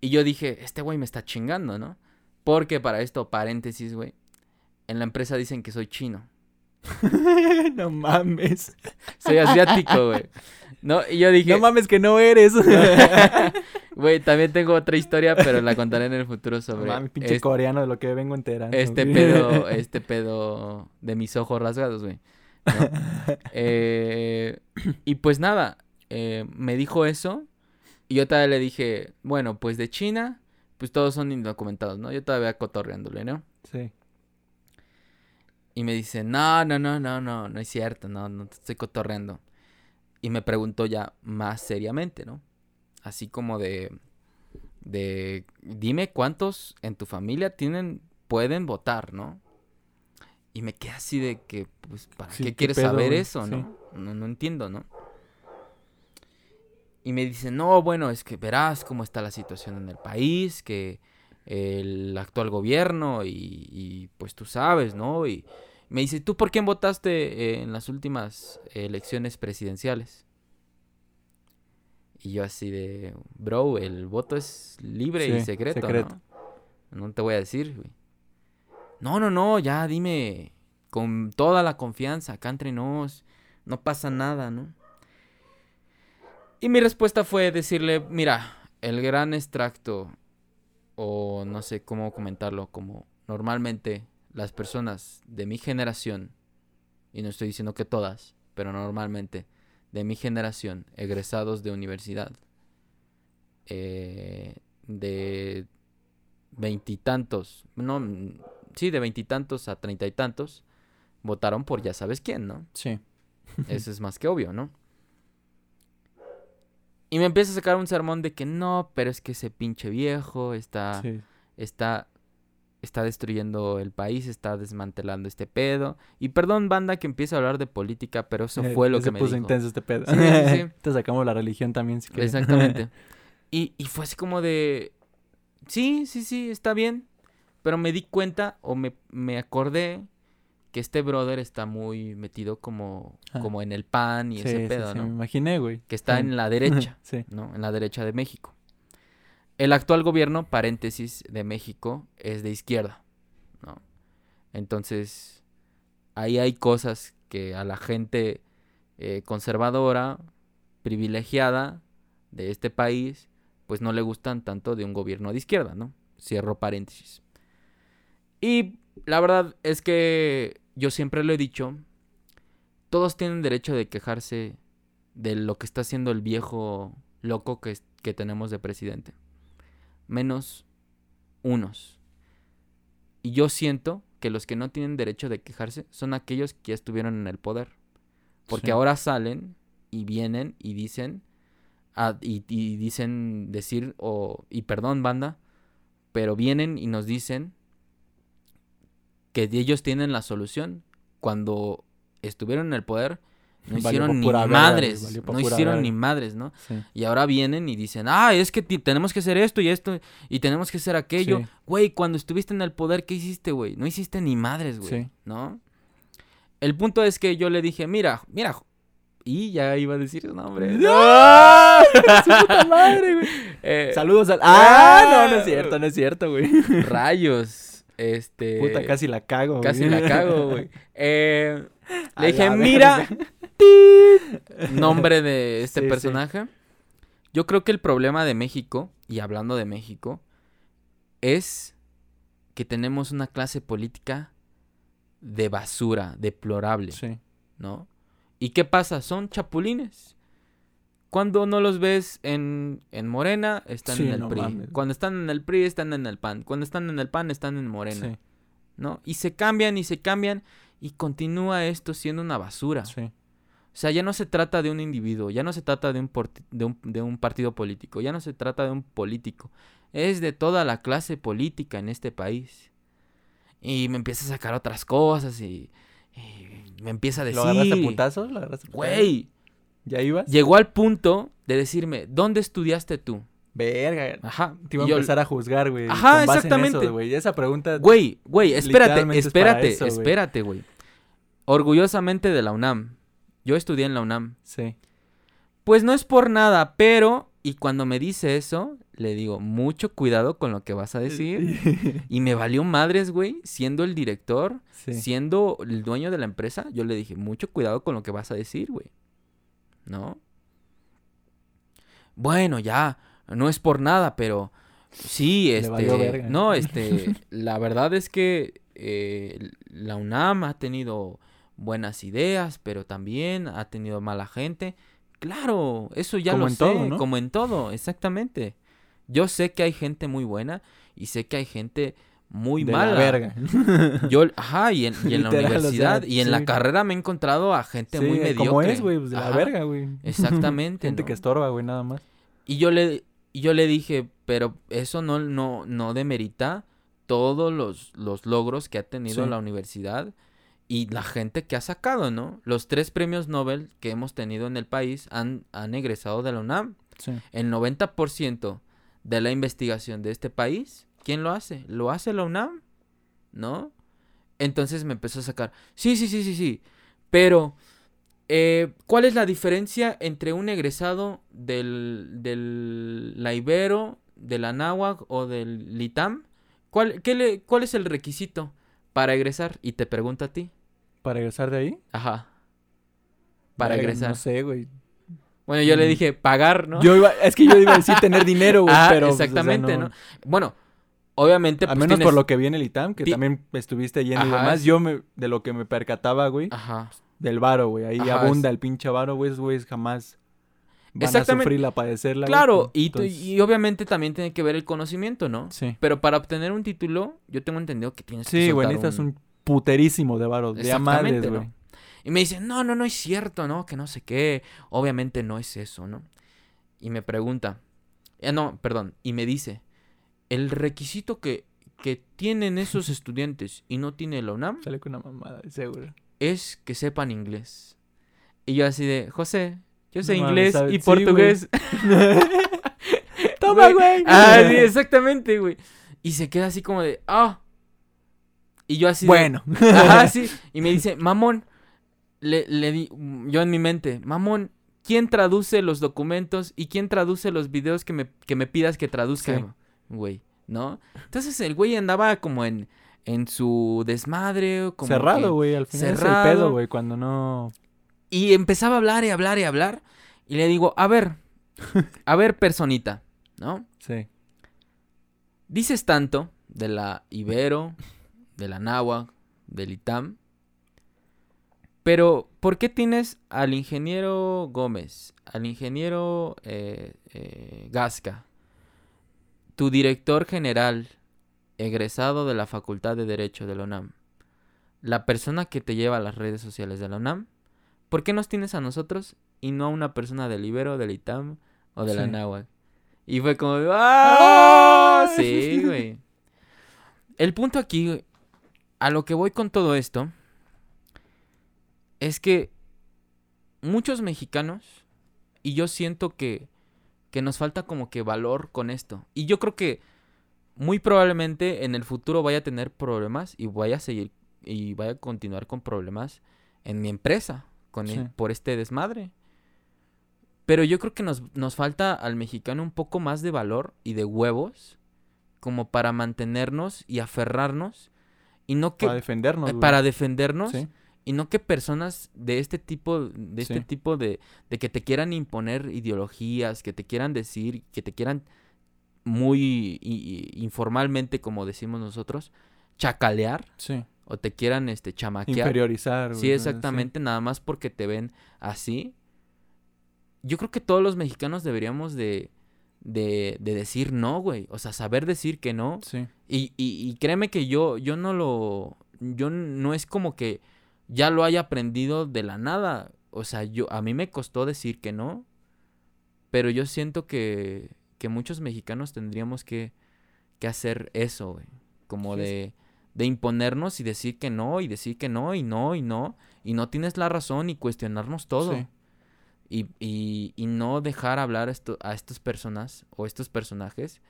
Y yo dije, este güey me está chingando, ¿no? Porque para esto, paréntesis, güey, en la empresa dicen que soy chino. no mames. Soy asiático, güey. No, y yo dije, No mames que no eres. güey, también tengo otra historia, pero la contaré en el futuro No sobre mames, pinche es- coreano de lo que vengo enterando. este güey. pedo, este pedo de mis ojos rasgados, güey. ¿no? Eh, y pues nada, eh, me dijo eso y yo todavía le dije, bueno, pues de China, pues todos son indocumentados, ¿no? Yo todavía cotorreándole, ¿no? Sí. Y me dice, no, no, no, no, no, no es cierto, no, no te estoy cotorreando. Y me preguntó ya más seriamente, ¿no? Así como de, de, dime cuántos en tu familia tienen, pueden votar, ¿no? Y me quedé así de que, pues, ¿para Sí, qué ¿qué quieres pedo, saber eso, Sí. no? no? No entiendo, ¿no? Y me dice, no, bueno, es que verás cómo está la situación en el país, que el actual gobierno y, y, pues tú sabes, ¿no? Y me dice, ¿tú por quién votaste eh, en las últimas elecciones presidenciales? Y yo así de, bro, el voto es libre y secreto, secreto. ¿no? No te voy a decir, güey. No, no, no, ya dime con toda la confianza, acá entre nos, no pasa nada, ¿no? Y mi respuesta fue decirle, mira, el gran extracto, o no sé cómo comentarlo, como normalmente las personas de mi generación, y no estoy diciendo que todas, pero normalmente de mi generación, egresados de universidad, eh, de veintitantos, no, sí, de veintitantos a treinta y tantos, votaron por ya sabes quién, ¿no? Sí. Eso es más que obvio, ¿no? Y me empieza a sacar un sermón de que no, pero es que ese pinche viejo está, Sí. está... está destruyendo el país, está desmantelando este pedo. Y perdón, banda, que empiece a hablar de política, pero eso Eh, fue lo que se me puso dijo. intenso este pedo. Sí, sí, sí. Te sacamos la religión también, si quieres. Exactamente. Y, y fue así como de, sí, sí, sí, está bien. Pero me di cuenta o me, me acordé que este brother está muy metido como, Ah. como en el pan y Sí, ese sí, pedo, sí, ¿no? me imaginé, güey. Que está Sí. en la derecha, Sí. ¿no? En la derecha de México. El actual gobierno, paréntesis, de México es de izquierda, ¿no? Entonces, ahí hay cosas que a la gente eh, conservadora, privilegiada de este país, pues no le gustan tanto de un gobierno de izquierda, ¿no? Cierro paréntesis. Y la verdad es que yo siempre lo he dicho, todos tienen derecho de quejarse de lo que está haciendo el viejo loco que, que tenemos de presidente. Menos unos. Y yo siento que los que no tienen derecho de quejarse son aquellos que ya estuvieron en el poder. Porque Sí. ahora salen y vienen y dicen, ah, y, y dicen decir, o, y perdón banda, pero vienen y nos dicen que ellos tienen la solución cuando estuvieron en el poder. No hicieron ni madres, no hicieron ni madres, ¿no? Sí. Y ahora vienen y dicen, ah, es que tenemos que hacer esto y esto y tenemos que hacer aquello. Sí. Güey, cuando estuviste en el poder, ¿qué hiciste, güey? No hiciste ni madres, güey, Sí. ¿no? El punto es que yo le dije, mira, mira, y ya iba a decir su nombre. ¡No! ¡Su puta madre, güey! Eh, Saludos al. ¡Ah! No, no es cierto, no es cierto, güey. Rayos, este... Puta, casi la cago, güey. Casi la cago, güey. Eh, le dije, mira, nombre de este Sí, sí. personaje. Yo creo que el problema de México, y hablando de México, es que tenemos una clase política de basura, deplorable, Sí. ¿no? ¿Y qué pasa? Son chapulines. Cuando no los ves en, en Morena, están Sí, en el no PRI. mames. Cuando están en el PRI, están en el PAN. Cuando están en el PAN, están en Morena. Sí. ¿no? Y se cambian y se cambian y continúa esto siendo una basura. Sí. O sea, ya no se trata de un individuo, ya no se trata de un, porti- de un, de un partido político, ya no se trata de un político. Es de toda la clase política en este país. Y me empieza a sacar otras cosas y, y me empieza a ¿Lo agarraste a decir... putazos? ¿Lo agarraste a putazos? Güey, ¿Ya ibas? llegó al punto de decirme, ¿dónde estudiaste tú? Verga. Ajá. Te iba a yo- empezar a juzgar, güey. Ajá, con base en exactamente. eso, güey. Esa pregunta. Güey, güey, espérate, es espérate, eso, espérate, güey. Orgullosamente de la UNAM. Yo estudié en la UNAM. Sí. Pues no es por nada, pero... Y cuando me dice eso, le digo, mucho cuidado con lo que vas a decir. Y me valió madres, güey, siendo el director, sí. siendo el dueño de la empresa, yo le dije, mucho cuidado con lo que vas a decir, güey. ¿No? Bueno, ya, no es por nada, pero sí, este, no, este, la verdad es que eh, la UNAM ha tenido buenas ideas, pero también ha tenido mala gente. Claro, eso ya Como lo en sé, todo, ¿no? como en todo, exactamente. Yo sé que hay gente muy buena y sé que hay gente muy de mala. la verga. Yo, ajá, y en, y en la Literal, o sea, universidad y en la carrera me he encontrado a gente muy mediocre. como es, güey, pues de la verga, güey. Exactamente. Gente ¿no? que estorba, güey, nada más. Y yo le, y yo le dije, pero eso no, no, no demerita todos los, los logros que ha tenido Sí. la universidad y la gente que ha sacado, ¿no? Los tres premios Nobel que hemos tenido en el país han, han egresado de la UNAM. El 90% de la investigación de este país, ¿quién lo hace? Lo hace la UNAM, ¿no? Entonces me empezó a sacar, sí, sí, sí, sí, sí, pero eh, ¿cuál es la diferencia entre un egresado del, del la Ibero, de la Náhuac o del LITAM? ¿Cuál, qué le- ¿Cuál es el requisito para egresar? Y te pregunto a ti. ¿Para regresar de ahí? Ajá. Para egresar. No sé, güey. Bueno, yo le Mm. dije pagar, ¿no? Yo iba, es que yo iba a decir tener dinero, güey, Ah, pero... pues, o sea, exactamente, ¿no? Bueno, obviamente. Al pues, menos por lo que vi en el ITAM, que Ti- también estuviste yendo y demás, yo me, de lo que me percataba, güey, Ajá. del varo, güey. Ahí Ajá, abunda es- el pinche varo, güey, esos güeyes jamás van a Exactamente. sufrirla, padecerla. Claro, pues, y, entonces, y obviamente también tiene que ver el conocimiento, ¿no? Sí. Pero para obtener un título, yo tengo entendido que tienes que Sí, güey, necesitas un puterísimo de varo, de a madres, Exactamente, güey. ¿no? Y me dicen, no, no, no es cierto, ¿no? Que no sé qué. Obviamente no es eso, ¿no? Y me pregunta, eh, no, perdón, y me dice, el requisito que, que tienen esos estudiantes y no tiene la UNAM Sale con una mamada, seguro. es que sepan inglés. Y yo así de, José, yo sé No inglés y Sí, portugués. Toma, güey. Ah, sí, exactamente, güey. Y se queda así como de, ah. Y yo así de, Bueno. Ajá, sí. Y me dice, mamón, le, le di, yo en mi mente, mamón, ¿quién traduce los documentos y quién traduce los videos que me, que me pidas que traduzca, Sí. Güey? ¿No? Entonces el güey andaba como en, en su desmadre, como Cerrado, güey. Al final es el cerrado. pedo, güey. Cuando no. Y empezaba a hablar y hablar y hablar. Y le digo, a ver, a ver, personita, ¿no? Sí. Dices tanto de la Ibero, de la Náhuac, del ITAM. Pero, ¿por qué tienes al ingeniero Gómez, al ingeniero eh, eh, Gasca, tu director general, egresado de la Facultad de Derecho de la UNAM, la persona que te lleva a las redes sociales de la UNAM? ¿Por qué nos tienes a nosotros y no a una persona del Ibero, del ITAM o de la Sí. Náhuac? Y fue como, ¡ah! ¡Ah! Sí, güey. El punto aquí, a lo que voy con todo esto, es que muchos mexicanos, y yo siento que, que nos falta como que valor con esto. Y yo creo que muy probablemente en el futuro vaya a tener problemas y vaya a seguir y vaya a continuar con problemas en mi empresa con Sí. el- por este desmadre. Pero yo creo que nos, nos falta al mexicano un poco más de valor y de huevos como para mantenernos y aferrarnos y no que Para defendernos. eh, para defendernos Sí. Y no que personas de este tipo de este Sí. tipo de, de que te quieran imponer ideologías que te quieran decir que te quieran muy informalmente como decimos nosotros chacalear Sí. o te quieran este chamaquear Inferiorizar. güey, sí exactamente nada más porque te ven así yo creo que todos los mexicanos deberíamos de de, de decir no güey o sea saber decir que no Sí. y, y, y créeme que yo, yo no lo. Yo no es como que ya lo haya aprendido de la nada. O sea, yo, a mí me costó decir que no. Pero yo siento que, que muchos mexicanos tendríamos que, que hacer eso, güey. Como de, de imponernos y decir que no, y decir que no, y no, y no. Y no tienes la razón y cuestionarnos todo. Sí. Y, y, y no dejar hablar esto, a estas personas o estos personajes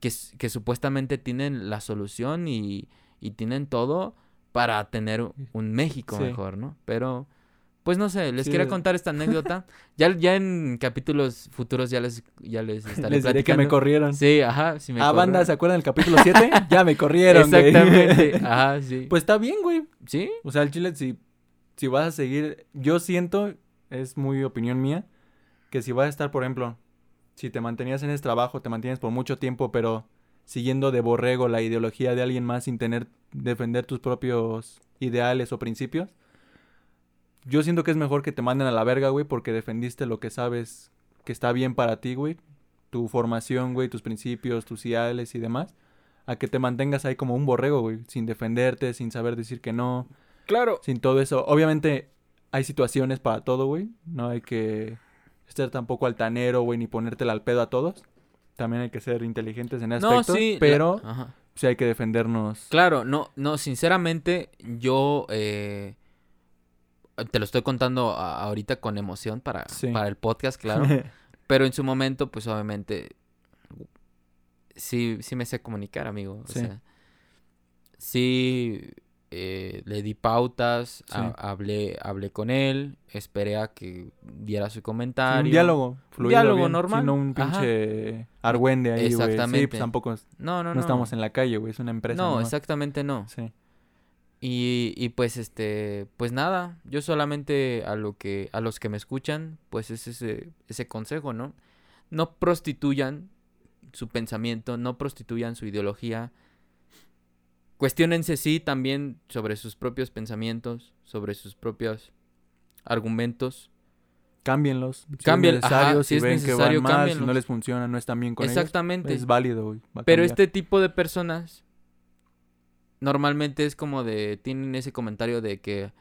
que, que supuestamente tienen la solución y, y tienen todo para tener un México Sí. mejor, ¿no? Pero, pues no sé, les Sí. quería contar esta anécdota. ya, ya en capítulos futuros ya les, ya les estaré Les diré que me platicando. corrieron. Sí, ajá, sí me ah, banda. ¿se acuerdan del capítulo 7? ya me corrieron, güey. Exactamente, ajá, sí. Pues está bien, güey. ¿Sí? O sea, el chile, si, si vas a seguir, yo siento, es muy opinión mía, que si vas a estar, por ejemplo, si te mantenías en ese trabajo, te mantienes por mucho tiempo, pero siguiendo de borrego la ideología de alguien más sin tener, defender tus propios ideales o principios, yo siento que es mejor que te manden a la verga, güey, porque defendiste lo que sabes que está bien para ti, güey, tu formación, güey, tus principios, tus ideales y demás, a que te mantengas ahí como un borrego, güey, sin defenderte, sin saber decir que no, Claro. sin todo eso. Obviamente hay situaciones para todo, güey. No hay que ser tampoco altanero, güey, ni ponértela al pedo a todos. También hay que ser inteligentes en ese No, aspecto. sí. pero sí hay que defendernos. Claro, no, no, sinceramente, yo eh, te lo estoy contando a- ahorita con emoción para, Sí. para el podcast, claro. pero en su momento, pues obviamente, sí, sí me sé comunicar, amigo. O Sí. sea, sí eh, le di pautas, Sí. hablé, hablé con él, esperé a que diera su Sí, comentario. un diálogo fluido, diálogo bien, normal. sí, no un Ajá. pinche argüende ahí, güey. Sí, Exactamente. pues tampoco es- No, no, no, no. estamos en la calle, güey. Es una empresa. No, nomás. exactamente no. Sí. Y, y pues este, pues nada, yo solamente a lo que, a los que me escuchan, pues es ese, ese consejo, ¿no? No prostituyan su pensamiento, no prostituyan su ideología. Cuestiónense sí también sobre sus propios pensamientos, sobre sus propios argumentos. Cámbienlos. Si Cambien- es ajá, necesario, si si es ven que necesario, van mal, si no les funciona, no están bien con ellos. Exactamente. Es válido, Pero este tipo de personas normalmente es como de tienen ese comentario de que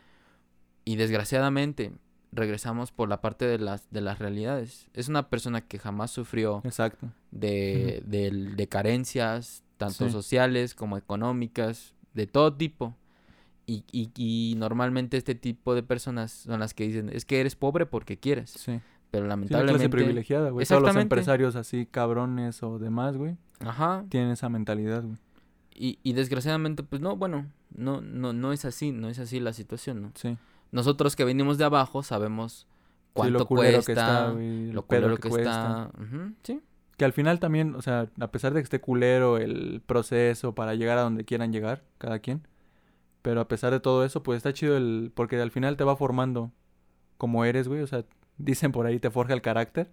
y desgraciadamente regresamos por la parte de las de las realidades. Es una persona que jamás sufrió Exacto. de, de, de carencias, tanto Sí. sociales como económicas, de todo tipo. Y, y, y normalmente este tipo de personas son las que dicen, es que eres pobre porque quieres. Sí. Pero Sí, la clase lamentablemente... privilegiada, güey. Todos los empresarios así cabrones o demás, güey, Ajá. tienen esa mentalidad, güey. Y, y desgraciadamente, pues no, bueno, no, no, no es así, no es así la situación, ¿no? Sí. Nosotros que venimos de abajo sabemos Sí, cuánto lo culero cuesta, que está, güey, lo culero que que, cuesta. está. Ujú, sí. Que al final también, o sea, a pesar de que esté culero el proceso para llegar a donde quieran llegar, cada quien, pero a pesar de todo eso, pues está chido el, porque al final te va formando como eres, güey, o sea, dicen por ahí te forja el carácter,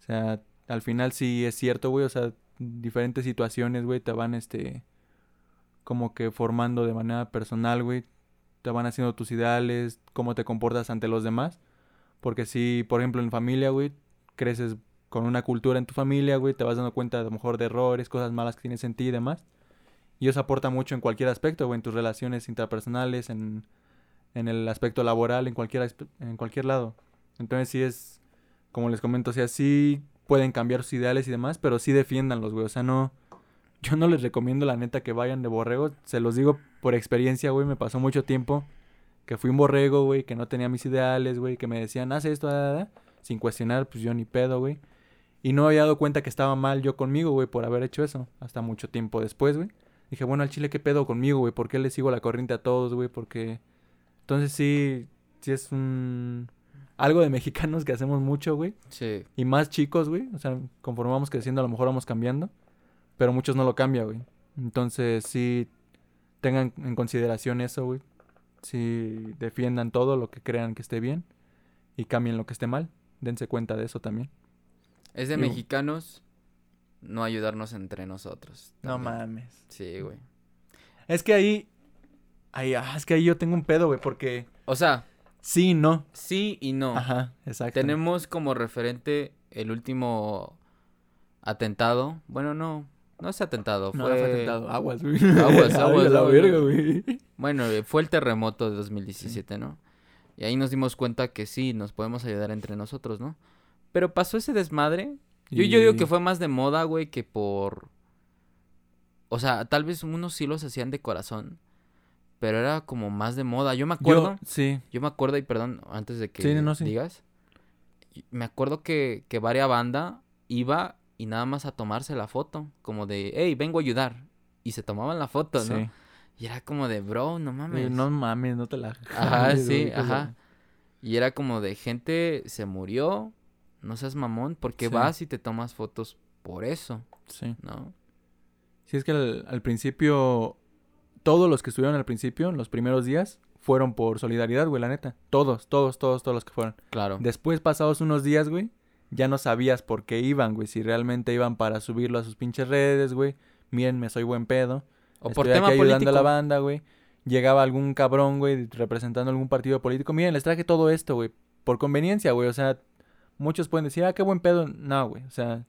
o sea, al final sí es cierto, güey, o sea, diferentes situaciones, güey, te van, este, como que formando de manera personal, güey, te van haciendo tus ideales, cómo te comportas ante los demás, porque si, por ejemplo, en familia, güey, creces con una cultura en tu familia, güey, te vas dando cuenta a lo mejor de errores, cosas malas que tienes en ti y demás. Y eso aporta mucho en cualquier aspecto, güey, en tus relaciones interpersonales, en, en el aspecto laboral, en cualquier, en cualquier lado. Entonces sí es, como les comento, o sea, sí pueden cambiar sus ideales y demás, pero sí defiéndanlos, güey. O sea, no, yo no les recomiendo la neta que vayan de borrego. Se los digo por experiencia, güey, me pasó mucho tiempo que fui un borrego, güey, que no tenía mis ideales, güey, que me decían, haz esto, da, da, da", sin cuestionar, pues yo ni pedo, güey. Y no había dado cuenta que estaba mal yo conmigo, güey, por haber hecho eso. Hasta mucho tiempo después, güey. Dije, bueno, al chile, ¿qué pedo conmigo, güey? ¿Por qué le sigo la corriente a todos, güey? Porque... Entonces sí, sí es un... Algo de mexicanos que hacemos mucho, güey. Sí. Y más chicos, güey. O sea, conforme vamos creciendo, a lo mejor vamos cambiando. Pero muchos no lo cambian, güey. Entonces sí, tengan en consideración eso, güey. Sí, defiendan todo lo que crean que esté bien. Y cambien lo que esté mal. Dense cuenta de eso también. Es de mexicanos no ayudarnos entre nosotros. también. mames. Sí, güey. Es que ahí. ahí ah, es que ahí yo tengo un pedo, güey, porque. O sea, Sí, y no. sí y no. Ajá, exacto. Tenemos como referente el último atentado. Bueno, no, no es atentado, No, fue... no fue atentado. Aguas, güey. Aguas, aguas, la verga, güey. Bueno, eh, fue el terremoto de 2017, ¿no? Y ahí nos dimos cuenta que sí, nos podemos ayudar entre nosotros, ¿no? Pero pasó ese desmadre. Yo, yo digo Y- que fue más de moda, güey, que por... O sea, tal vez unos sí los hacían de corazón, pero era como más de moda. Yo me acuerdo... Yo, sí. Yo me acuerdo, y perdón, antes de que Sí, no, sí. digas, y- me acuerdo que, que varia banda iba y nada más a tomarse la foto, como de, hey, vengo a ayudar. Y se tomaban la foto, ¿no? sí. Y era como de, bro, no mames. Eh, No mames, no te la. Ajá, sí, ajá. Y era como de, gente se murió, no seas mamón, porque Sí. vas y te tomas fotos por eso, Sí. ¿no? Sí, es que al, al principio, todos los que estuvieron al principio, los primeros días, fueron por solidaridad, güey, la neta. Todos, todos, todos, todos los que fueron. Claro. Después, pasados unos días, güey, ya no sabías por qué iban, güey. Si realmente iban para subirlo a sus pinches redes, güey. Miren, me soy buen pedo. o por tema ayudando político. a la banda, güey. Llegaba algún cabrón, güey, representando algún partido político. Miren, les traje todo esto, güey. Por conveniencia, güey. O sea, muchos pueden decir, ah, qué buen pedo. No, güey. O sea,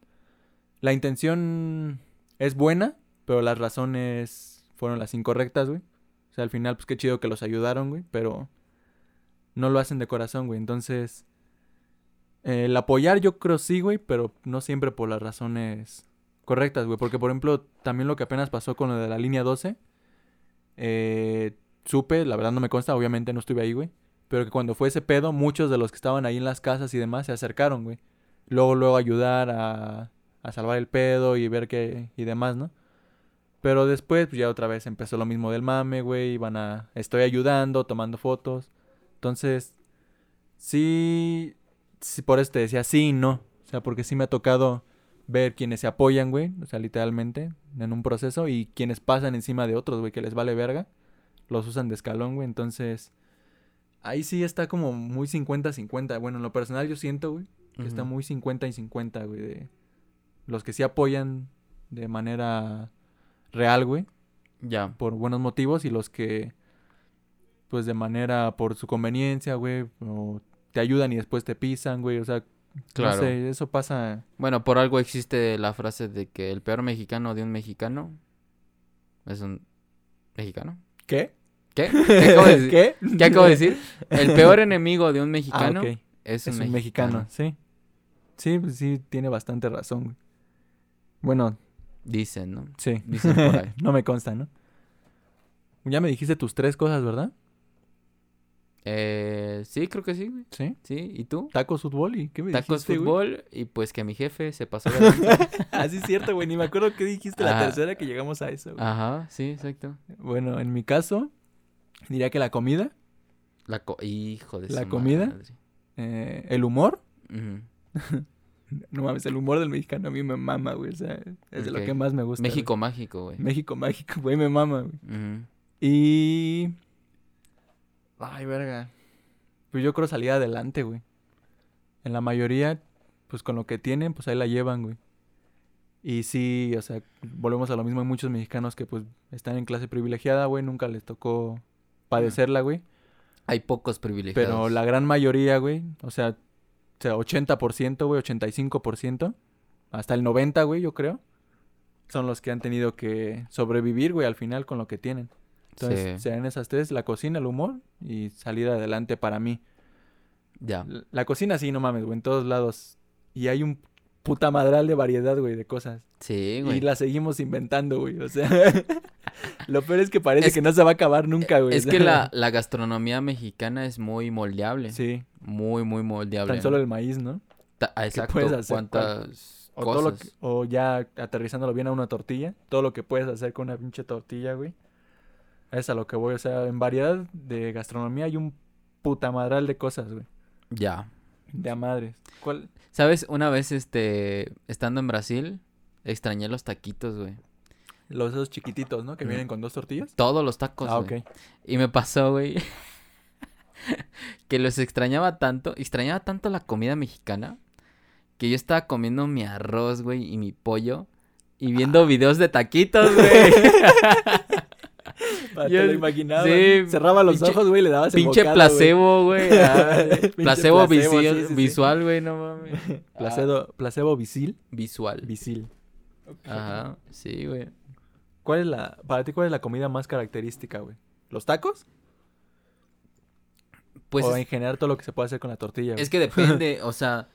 la intención es buena, pero las razones fueron las incorrectas, güey. O sea, al final, pues qué chido que los ayudaron, güey. Pero no lo hacen de corazón, güey. Entonces, el apoyar yo creo sí, güey, pero no siempre por las razones correctas, güey. Porque, por ejemplo, también lo que apenas pasó con lo de la línea 12, eh, supe, la verdad no me consta, obviamente no estuve ahí, güey. Pero que cuando fue ese pedo, muchos de los que estaban ahí en las casas y demás se acercaron, güey. Luego, luego ayudar a, a salvar el pedo y ver qué y demás, ¿no? Pero después, pues ya otra vez empezó lo mismo del mame, güey. Iban a. Estoy ayudando, tomando fotos. Entonces, sí. sí por eso te decía sí y no. O sea, porque sí me ha tocado ver quienes se apoyan, güey. O sea, literalmente, en un proceso. Y quienes pasan encima de otros, güey, que les vale verga. Los usan de escalón, güey. Entonces, ahí sí está como muy 50-50. Bueno, en lo personal yo siento, güey, que está muy 50 y 50, güey. De los que sí apoyan de manera real, güey Ya. por buenos motivos y los que pues de manera por su conveniencia, güey, o te ayudan y después te pisan, güey, o sea, Claro. no sé, eso pasa. Bueno, por algo existe la frase de que el peor mexicano de un mexicano es un mexicano. ¿Qué? ¿Qué? ¿Qué acabo de decir? ¿Qué? ¿Qué acabo de decir? El peor enemigo de un Ah, mexicano es, un, Es un mexicano. mexicano, sí. Sí, pues sí, tiene bastante razón, güey. Bueno, Dicen, ¿no? Sí. Dicen por ahí. no me consta, ¿no? Ya me dijiste tus tres cosas, ¿verdad? Eh, sí, creo que sí, güey. Sí. Sí, ¿y tú? Tacos, fútbol y qué me Tacos, dijiste, güey? fútbol y pues que mi jefe se pasó de lanza. ah, es cierto, güey. Ni me acuerdo qué dijiste la Ajá. tercera que llegamos a eso, güey. Ajá, sí, exacto. Bueno, en mi caso, diría que la comida, La co- Hijo de ¿La su comida? madre. eh, el humor. No mames, el humor del mexicano a mí me mama, güey. O sea, es de lo que más me gusta. güey. México mágico, güey. México mágico, güey, me mama, güey. Y. Ay, verga. Pues yo creo salir adelante, güey. En la mayoría, pues con lo que tienen, pues ahí la llevan, güey. Y sí, o sea, volvemos a lo mismo. Hay muchos mexicanos que, pues, están en clase privilegiada, güey. Nunca les tocó padecerla, güey. Hay pocos privilegiados. Pero la gran mayoría, güey, o sea, o sea 80%, güey, 85%, hasta el 90%, güey, yo creo, son los que han tenido que sobrevivir, güey, al final con lo que tienen. Entonces, Sí. sean esas tres, la cocina, el humor y salir adelante para mí. Ya. La cocina sí, no mames, güey, en todos lados. Y hay un puta madral de variedad, güey, de cosas. Sí, güey. Y la seguimos inventando, güey, o sea... lo peor es que parece Es- que no se va a acabar nunca, güey. Es que la, la gastronomía mexicana es muy moldeable. Sí, Muy, muy moldeable. tan solo el maíz, ¿no? Ta- Exacto. puedes hacer ¿Cuántas O, todo lo cosas? que- o ya aterrizándolo bien a una tortilla. Todo lo que puedes hacer con una pinche tortilla, güey. Es a lo que voy. O sea, en variedad de gastronomía hay un puta madral de cosas, güey. Ya. De a madres. ¿Cuál? ¿Sabes? Una vez, este, estando en Brasil, extrañé los taquitos, güey. Los esos chiquititos, ¿no? Que vienen con dos tortillas. Todos los tacos, ah, güey. ok. Y me pasó, güey, que los extrañaba tanto, extrañaba tanto la comida mexicana, que yo estaba comiendo mi arroz, güey, y mi pollo, y viendo videos de taquitos, güey. Te lo imaginaba. sí, Cerraba los pinche- ojos, güey, le dabas Pinche placebo, güey. ah, placebo, placebo, visi- sí, sí, sí. visual, güey, no mames. Placebo, placebo visil. Visual. Visil. Ajá, sí, güey. ¿Cuál es la, para ti, cuál es la comida más característica, güey? ¿Los tacos? Pues o en general todo lo que se puede hacer con la tortilla, güey? Es que depende, o sea,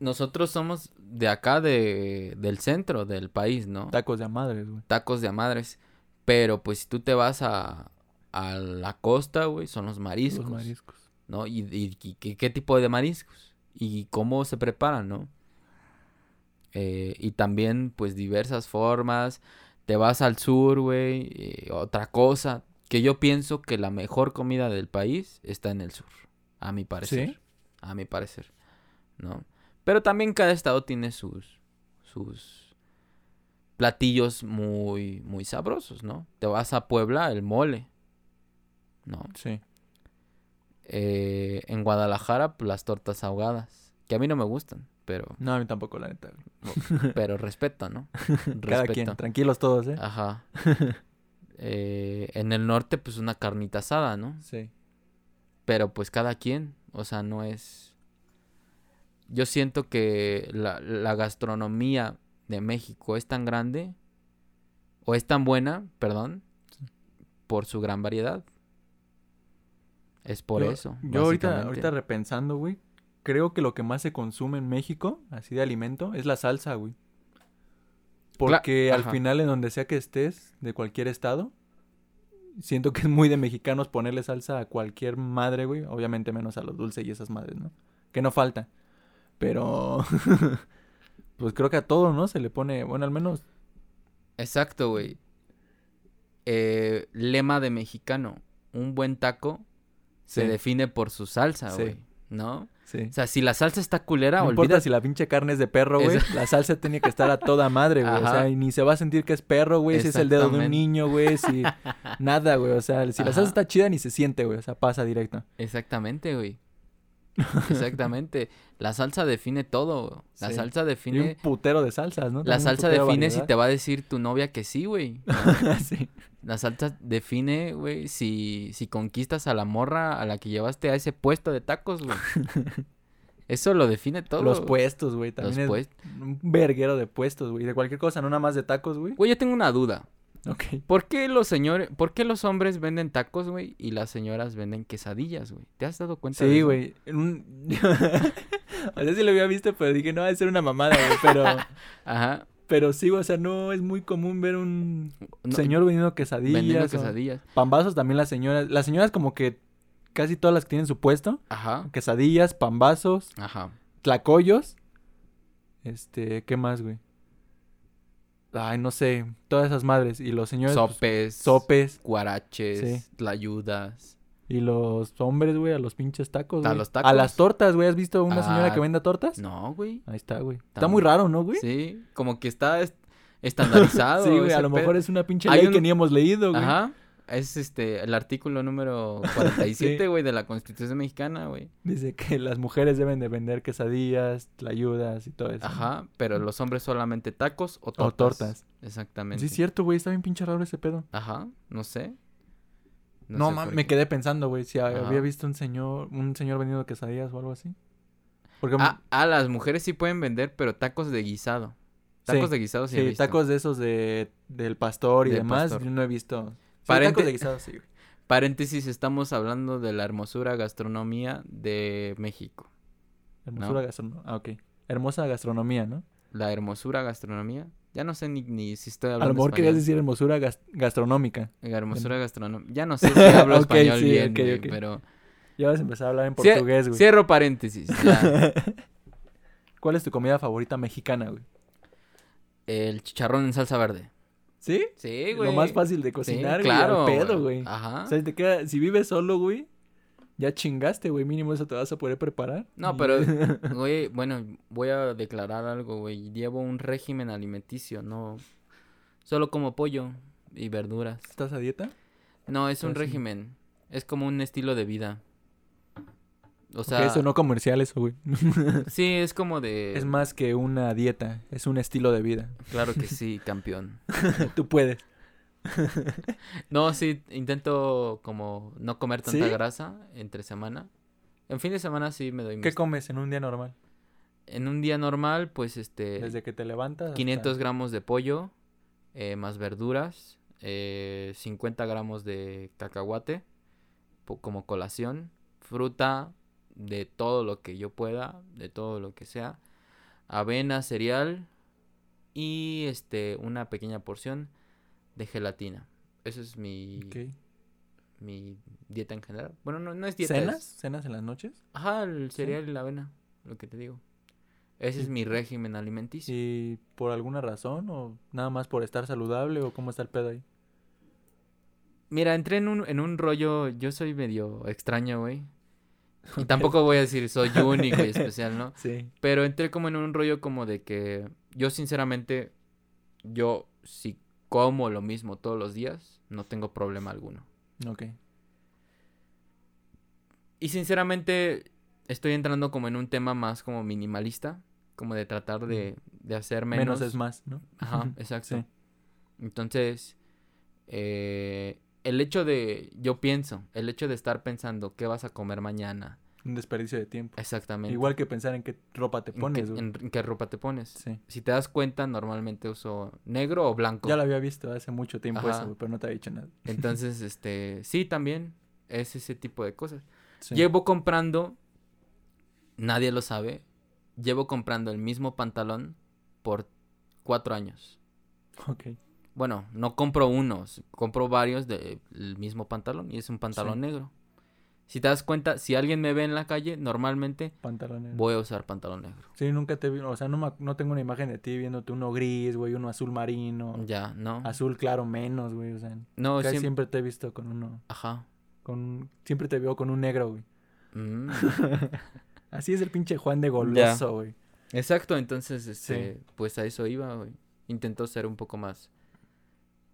nosotros somos de acá, de, del centro del país, ¿no? Tacos de a madres, güey. Tacos de a madres. Pero pues si tú te vas a, a la costa, güey, son los mariscos, Los mariscos. ¿no? Y, y- y qué, qué tipo de mariscos y cómo se preparan, ¿no? Eh, y también, pues, diversas formas. Te vas al sur, güey, eh, otra cosa. Que yo pienso que la mejor comida del país está en el sur, a mi parecer. ¿Sí? A mi parecer, ¿no? Pero también cada estado tiene sus, sus platillos muy, muy sabrosos, ¿no? Te vas a Puebla, el mole, ¿no? Sí. Eh, en Guadalajara, pues, las tortas ahogadas, que a mí no me gustan, pero, No, a mí tampoco, la neta. pero respeto, ¿no? Cada Respeto. quien, tranquilos todos, ¿eh? Ajá. Eh, en el norte, pues una carnita asada, ¿no? Sí. Pero pues cada quien, o sea, no es... Yo siento que la, la gastronomía de México es tan grande, o es tan buena, perdón, por su gran variedad. Es por yo, eso. Yo ahorita, ahorita repensando, güey, creo que lo que más se consume en México, así de alimento, es la salsa, güey. Porque al ajá. final, en donde sea que estés, de cualquier estado, siento que es muy de mexicanos ponerle salsa a cualquier madre, güey. Obviamente menos a los dulces y esas madres, ¿no? Que no falta. Pero, pues creo que a todo, ¿no? Se le pone, bueno, al menos, Exacto, güey. Eh, lema de mexicano. Un buen taco se define por su salsa, Sí. güey. ¿No? sí. O sea, si la salsa está culera, No olvida importa si la pinche carne es de perro, güey. La salsa tiene que estar a toda madre, güey. O sea, y ni se va a sentir que es perro, güey. Si es el dedo de un niño, güey. Si... Nada, güey. O sea, si la salsa está chida, ni se siente, güey. O sea, pasa directo. Exactamente, güey. Exactamente. La salsa define todo. La Sí. salsa Y un define. putero de salsas, ¿no? La salsa define si te va a decir tu novia que sí, güey. sí. La salsa define, güey, si, si conquistas a la morra a la que llevaste a ese puesto de tacos, güey. Eso lo define todo. Los puestos, güey. Los También es puestos. un verguero de puestos, güey. De cualquier cosa, no nada más de tacos, güey. Güey, yo tengo una duda. Ok. ¿Por qué los señores, por qué los hombres venden tacos, güey, y las señoras venden quesadillas, güey? ¿Te has dado cuenta de Sí, güey. O sea, sí lo había visto, pero dije, no, va a ser una mamada, güey. Pero Ajá. Pero sí, o sea, no es muy común ver un No, señor vendiendo quesadillas. vendiendo quesadillas. Pambazos también las señoras. Las señoras como que casi todas las que tienen su puesto. Ajá, Quesadillas, pambazos, ajá. tlacoyos. Este, ¿qué más, güey? Ay, no sé, todas esas madres. Y los señores... pues, Sopes. sopes. Guaraches. Sí. Tlayudas. Y los hombres, güey, a los pinches tacos, A los tacos. A las tortas, güey. ¿Has visto una señora Ah, que venda tortas? No, güey. Ahí está, güey. Está muy raro, ¿no, güey? Sí, como que está est- estandarizado. Sí, güey, a lo mejor es una pinche Hay ley un- que ni hemos leído, güey. Ajá. Es este, el artículo número 47, Sí. güey, de la Constitución Mexicana, güey. Dice que las mujeres deben de vender quesadillas, tlayudas y todo eso. ¿no? Ajá, pero los hombres solamente tacos o tortas. O tortas. Exactamente. Sí, es cierto, güey. Está bien pinche raro ese pedo. Ajá, no sé. No, sé mames, me quedé pensando, güey, si Ajá. había visto un señor, un señor vendiendo quesadillas o algo así. Porque Ah, ah, las mujeres sí pueden vender, pero tacos de guisado. Tacos Sí, de guisado sí, sí, he visto. tacos de esos de del pastor y Del demás, pastor. yo no he visto. Sí, Parente- tacos de guisado, sí. güey. Paréntesis, estamos hablando de la hermosura gastronomía de México. Hermosura gastronomía. Ah, ok. Hermosa gastronomía, ¿no? La hermosura gastronomía. Ya no sé ni, ni si estoy A hablando lo mejor querías decir hermosura gas- gastronómica. Hermosura gastronomía. Ya no sé si hablo Ok, español sí, bien, ok, güey, ok. pero... Ya vas a empezar a hablar en portugués, güey. Cierro paréntesis. ya. ¿Cuál es tu comida favorita mexicana, güey? El chicharrón en salsa verde. ¿Sí? Sí, güey. Lo más fácil de Sí, cocinar, güey, claro. al pedo, güey. Ajá. O sea, si te queda, si vives solo, güey, ya chingaste, güey, mínimo eso te vas a poder preparar. No, pero, güey, bueno, voy a declarar algo, güey. Llevo un régimen alimenticio, no... Solo como pollo y verduras. ¿Estás a dieta? No, es un Ah, régimen. Es como un estilo de vida. O O sea, eso no comercial, eso, güey. sí, es como de... Es más que una dieta, es un estilo de vida. Claro que sí, campeón. Tú puedes. No, sí, intento como no comer tanta ¿Sí? grasa entre semana. En fin de semana sí me doy ¿Qué comes en un día normal? En un día normal, pues este... Desde que te levantas. hasta- 500 gramos de pollo, eh, más verduras, eh, 50 gramos de cacahuate como colación, fruta de todo lo que yo pueda, de todo lo que sea, avena, cereal y este una pequeña porción de gelatina. Eso es mi, Ok. mi dieta en general. Bueno, no, no es dieta. es- ¿Cenas? ¿Cenas en las noches? Ajá, el cereal y la avena, lo que te digo. Ese es mi régimen alimenticio. ¿Y por alguna razón o nada más por estar saludable o cómo está el pedo ahí? Mira, entré en un, en un rollo, yo soy medio extraño, güey. Y tampoco voy a decir soy único y especial, ¿no? Sí. Pero entré como en un rollo como de que yo sinceramente, yo si como lo mismo todos los días, no tengo problema alguno. Ok. Y sinceramente estoy entrando como en un tema más como minimalista, como de tratar de, de hacer menos. Menos, es más, ¿no? Ajá, exacto. Sí. Entonces, eh, el hecho de, yo pienso, el hecho de estar pensando qué vas a comer mañana, Un desperdicio de tiempo. exactamente. Igual que pensar en qué ropa te en qué- pones, en, qué ropa te pones. Sí. Si te das cuenta, normalmente uso negro o blanco. Ya lo había visto hace mucho tiempo Ajá. eso, pero no te había dicho nada. Entonces, este, sí, también es ese tipo de cosas. Sí. Llevo comprando, nadie lo sabe, llevo comprando el mismo pantalón por cuatro años. Ok. Bueno, no compro unos, compro varios del mismo pantalón y es un pantalón Sí. negro. Si te das cuenta, si alguien me ve en la calle, normalmente Pantalones. voy a usar pantalón negro. Sí, nunca te vi, o sea, no, no tengo una imagen de ti viéndote uno gris, güey, uno azul marino, Ya, ¿no? azul claro menos, güey, o sea, No, casi siem- siempre te he visto con uno, Ajá. con, siempre te veo con un negro, güey. Mm. Así es el pinche Juan de goloso, güey. Exacto, entonces, este, pues a eso iba, güey. Intento ser un poco más,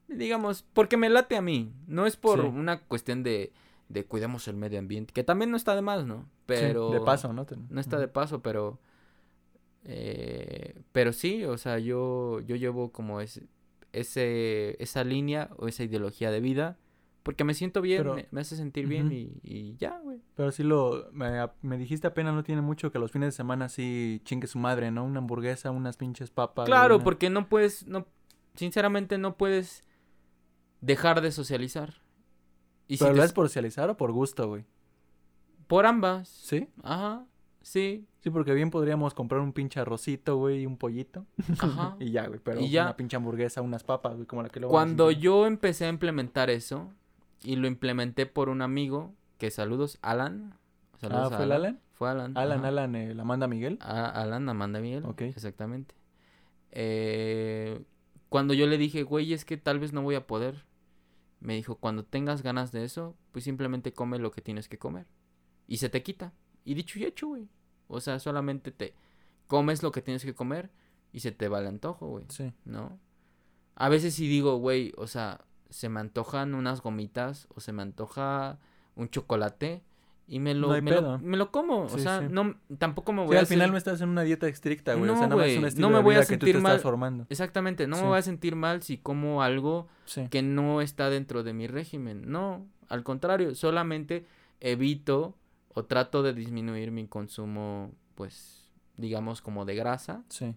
digamos, porque me late a mí. No es por Sí. una cuestión de, de cuidemos el medio ambiente, que también no está de más, ¿no? Sí, Pero... de paso, ¿no? No está de paso, pero... eh, pero sí, o sea, yo, yo llevo como ese, ese, esa línea o esa ideología de vida, porque me siento bien, Pero- me, me hace sentir bien y, y ya, güey. Pero sí lo, me, me dijiste apenas no tiene mucho que los fines de semana sí chingue su madre, ¿no? Una hamburguesa, unas pinches papas. Claro, una- porque no puedes, no, sinceramente no puedes dejar de socializar. Y si ¿Pero te lo s- es por socializar o por gusto, güey? por ambas. ¿Sí? Ajá. Sí, Sí, porque bien podríamos comprar un pinche arrocito, güey, y un pollito. ajá. y ya, güey. Pero Y ya. una pinche hamburguesa, unas papas, güey, como la que Cuando yo empecé a implementar eso, y lo implementé por un amigo, que saludos, Alan. Ah, Saludos a ¿fue el Alan? Fue Alan. Alan, ajá. Alan, eh, la manda Miguel. A- Alan Amanda Miguel. Ok. Exactamente. Eh, cuando yo le dije, güey, es que tal vez no voy a poder, me dijo, cuando tengas ganas de eso, pues simplemente come lo que tienes que comer. Y se te quita. Y dicho y hecho, güey. O sea, solamente te comes lo que tienes que comer y se te va el antojo, güey. Sí. ¿No? A veces sí digo, güey, o sea, se me antojan unas gomitas o se me antoja un chocolate y me lo, No me, lo, me como. o sea, sí. no, tampoco me voy Sí, a al final no estás en una dieta estricta, güey. o No, sea, nada más es un no estilo me de voy a vida que tú te sentir mal. estás formando. Exactamente, no me voy a sentir mal si como algo que no está dentro de mi régimen. No, al contrario, solamente evito o trato de disminuir mi consumo, pues, digamos, como de grasa Sí.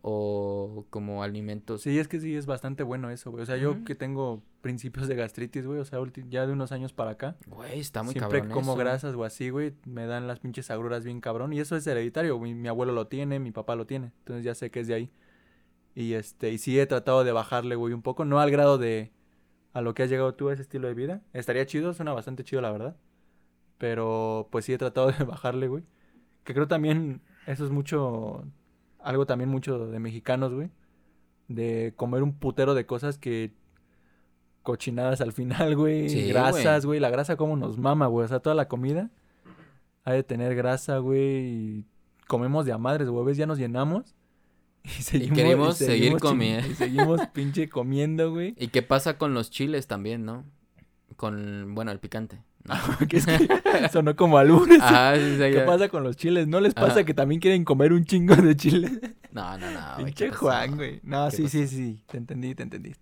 o como alimentos. Sí, es que sí, es bastante bueno eso, güey. O sea, yo que tengo principios de gastritis, güey. O sea, ya de unos años para acá. Güey, está muy Siempre cabrón como eso. grasas o así, güey, me dan las pinches agruras bien cabrón. Y eso es hereditario, güey. Mi abuelo lo tiene, mi papá lo tiene. Entonces ya sé que es de ahí. Y este, y sí he tratado de bajarle, güey, un poco. No al grado de a lo que has llegado tú a ese estilo de vida. Estaría chido, suena bastante chido, la verdad. Pero pues sí he tratado de bajarle, güey. Que creo también eso es mucho, algo también mucho de mexicanos, güey. De comer un putero de cosas que cochinadas al final, güey. Sí, grasas, güey. La grasa como nos mama, güey. O sea, toda la comida ha de tener grasa, güey. Y comemos de a madres, güey. ¿Ves? Ya nos llenamos. Y seguimos, queremos seguir seguimos ching- comiendo. Y seguimos pinche comiendo, güey. ¿Y qué pasa con los chiles también, no? Con, bueno, el picante. ¿no? Que es que sonó como albures. Ajá, sí, sí, ¿Qué ya. pasa con los chiles? ¿No les pasa Ajá. que también quieren comer un chingo de chile? No, no, no. Pinche. Juan, güey. No, ¿Qué sí, sí, sí. Te entendí, te entendí.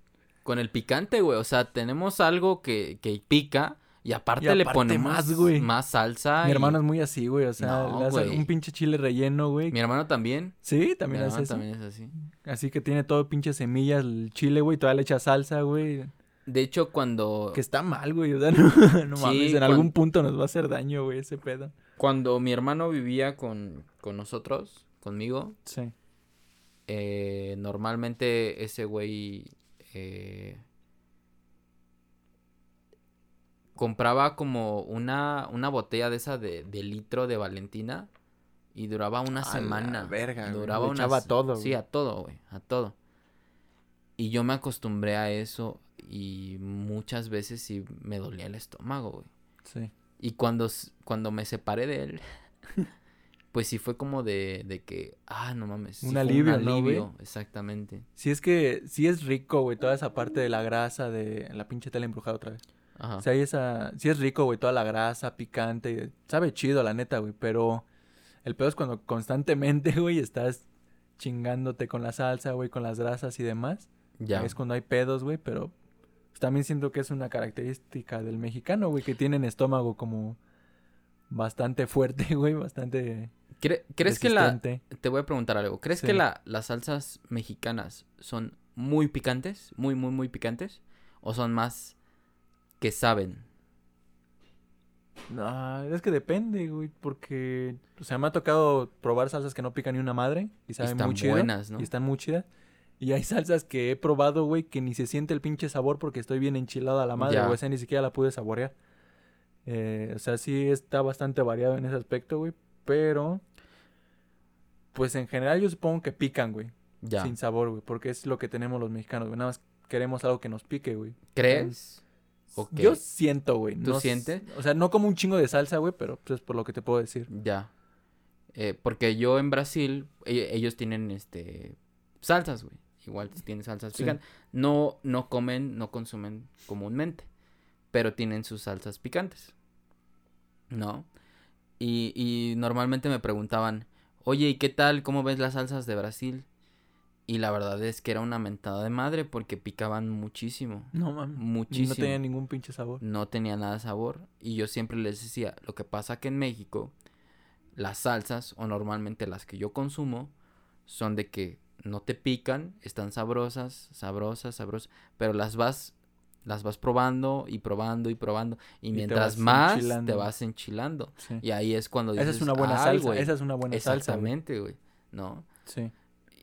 Con el picante, güey. O sea, tenemos algo que, que pica y aparte, Y le ponemos más, güey. más salsa. Mi y- hermano es muy así, güey. O sea, No, le hace güey. un pinche chile relleno, güey. Mi hermano también. Sí, Mi también hace hermano eso. también es así. Así que tiene todo pinche semillas el chile, güey. Todavía le echa salsa, güey. De hecho, cuando, Que está mal, güey. O sea, no, no Sí, mames. En algún punto nos va a hacer daño, güey, ese pedo. cuando mi hermano vivía con, con nosotros, conmigo, Sí. eh, normalmente ese güey eh, compraba como una, una botella de esa de, de litro de Valentina y duraba una A la semana. verga, duraba una echaba se- todo, Sí, güey. a todo, güey, a todo. Y yo me acostumbré a eso y muchas veces sí me dolía el estómago, güey. Sí. Y cuando, cuando me separé de él, pues sí fue como de, de que, ah, no mames. sí Un alivio, ¿no, güey? exactamente. Sí es que, sí es rico, güey, toda esa parte de la grasa de la pinche tela embrujada otra vez. Ajá. O sea, hay esa, sí es rico, güey, toda la grasa picante, sabe chido, la neta, güey, pero el pedo es cuando constantemente, güey, estás chingándote con la salsa, güey, con las grasas y demás. ya. Es cuando hay pedos, güey, pero pues, también siento que es una característica del mexicano, güey, que tienen estómago como bastante fuerte, güey, bastante Cre- ¿Crees que la... Te voy a preguntar algo. ¿Crees que la, las salsas mexicanas son muy picantes? Muy, muy, muy picantes. ¿O son más que saben? No, es que depende, güey, porque, o sea, me ha tocado probar salsas que no pican ni una madre y saben están muy chido. buenas, ¿no? Y están muy chidas. Y hay salsas que he probado, güey, que ni se siente el pinche sabor porque estoy bien enchilado a la madre, güey. O sea, ni siquiera la pude saborear. Eh, o sea, sí está bastante variado en ese aspecto, güey. Pero, pues en general yo supongo que pican, güey. Ya. Sin sabor, güey. Porque es lo que tenemos los mexicanos, güey. Nada más queremos algo que nos pique, güey. ¿Crees? Ok. Yo siento, güey. ¿Tú no sientes? O sea, no como un chingo de salsa, güey, pero pues por lo que te puedo decir. Ya. Eh, porque yo en Brasil, e- ellos tienen este salsas, güey. Igual tienen salsas Sí. picantes. No, no comen, no consumen comúnmente. Pero tienen sus salsas picantes. ¿No? Y, y normalmente me preguntaban, oye, ¿y qué tal? ¿Cómo ves las salsas de Brasil? Y la verdad es que era una mentada de madre porque picaban muchísimo. No mames. Muchísimo. No tenía ningún pinche sabor. no tenía nada de sabor y yo siempre les decía, lo que pasa que en México las salsas o normalmente las que yo consumo son de que no te pican, están sabrosas, sabrosas, sabrosas, pero las vas las vas probando y probando y probando. Y, mientras más te vas enchilando. Sí. Y ahí es cuando dices, Esa es una buena "Ay, salsa. güey". Esa es una buena salsa. Exactamente, güey. ¿No? Sí.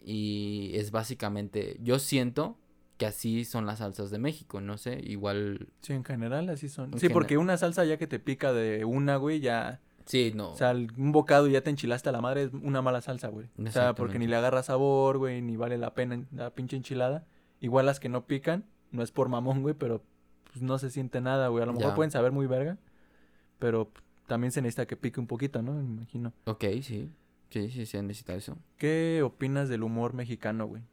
Y es básicamente, yo siento que así son las salsas de México, no sé, igual, Sí, en general así son. En sí, porque una salsa ya que te pica de una, güey, ya. sí, no, O sea, un bocado y ya te enchilaste a la madre es una mala salsa, güey. O sea, porque ni le agarra sabor, güey, ni vale la pena en- la pinche enchilada. Igual las que no pican, no es por mamón, güey, pero pues no se siente nada, güey. A lo mejor Ya. pueden saber muy verga, pero también se necesita que pique un poquito, ¿no? Me imagino. ok, sí, sí, sí, se necesita eso. ¿Qué opinas del humor mexicano, güey?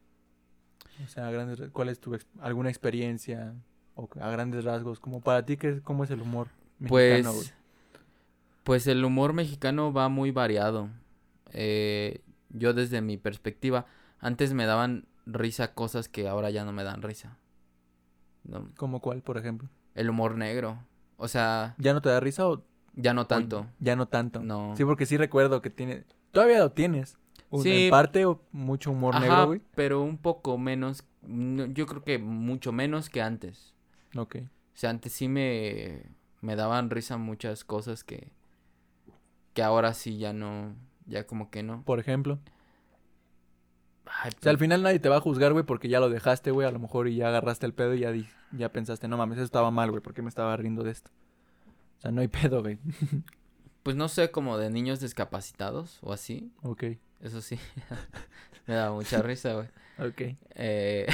O sea, a grandes, ra- ¿cuál es tu ex- alguna experiencia o a grandes rasgos? Como para ti, ¿qué, ¿cómo es el humor Pues, mexicano, güey? pues el humor mexicano va muy variado. Eh, yo desde mi perspectiva, antes me daban risa cosas que ahora ya no me dan risa. ¿No? ¿Cómo cuál, por ejemplo? El humor negro, o sea, ¿Ya no te da risa o ya no o tanto. ya no tanto? No. Sí, porque sí recuerdo que tiene. Todavía lo tienes. Un- Sí. En parte, o mucho humor Ajá, negro, güey. pero un poco menos, no, yo creo que mucho menos que antes. Ok. O sea, antes sí me, me daban risa muchas cosas que, que ahora sí ya no, ya como que no. Por ejemplo. Ay, O sea, al final nadie te va a juzgar, güey, porque ya lo dejaste, güey. A lo mejor y ya agarraste el pedo y ya, di- ya pensaste, no mames, eso estaba mal, güey. ¿Por qué me estaba riendo de esto? O sea, no hay pedo, güey. pues no sé, como de niños discapacitados o así. Ok. Eso sí, me daba mucha risa, güey. Ok. Eh...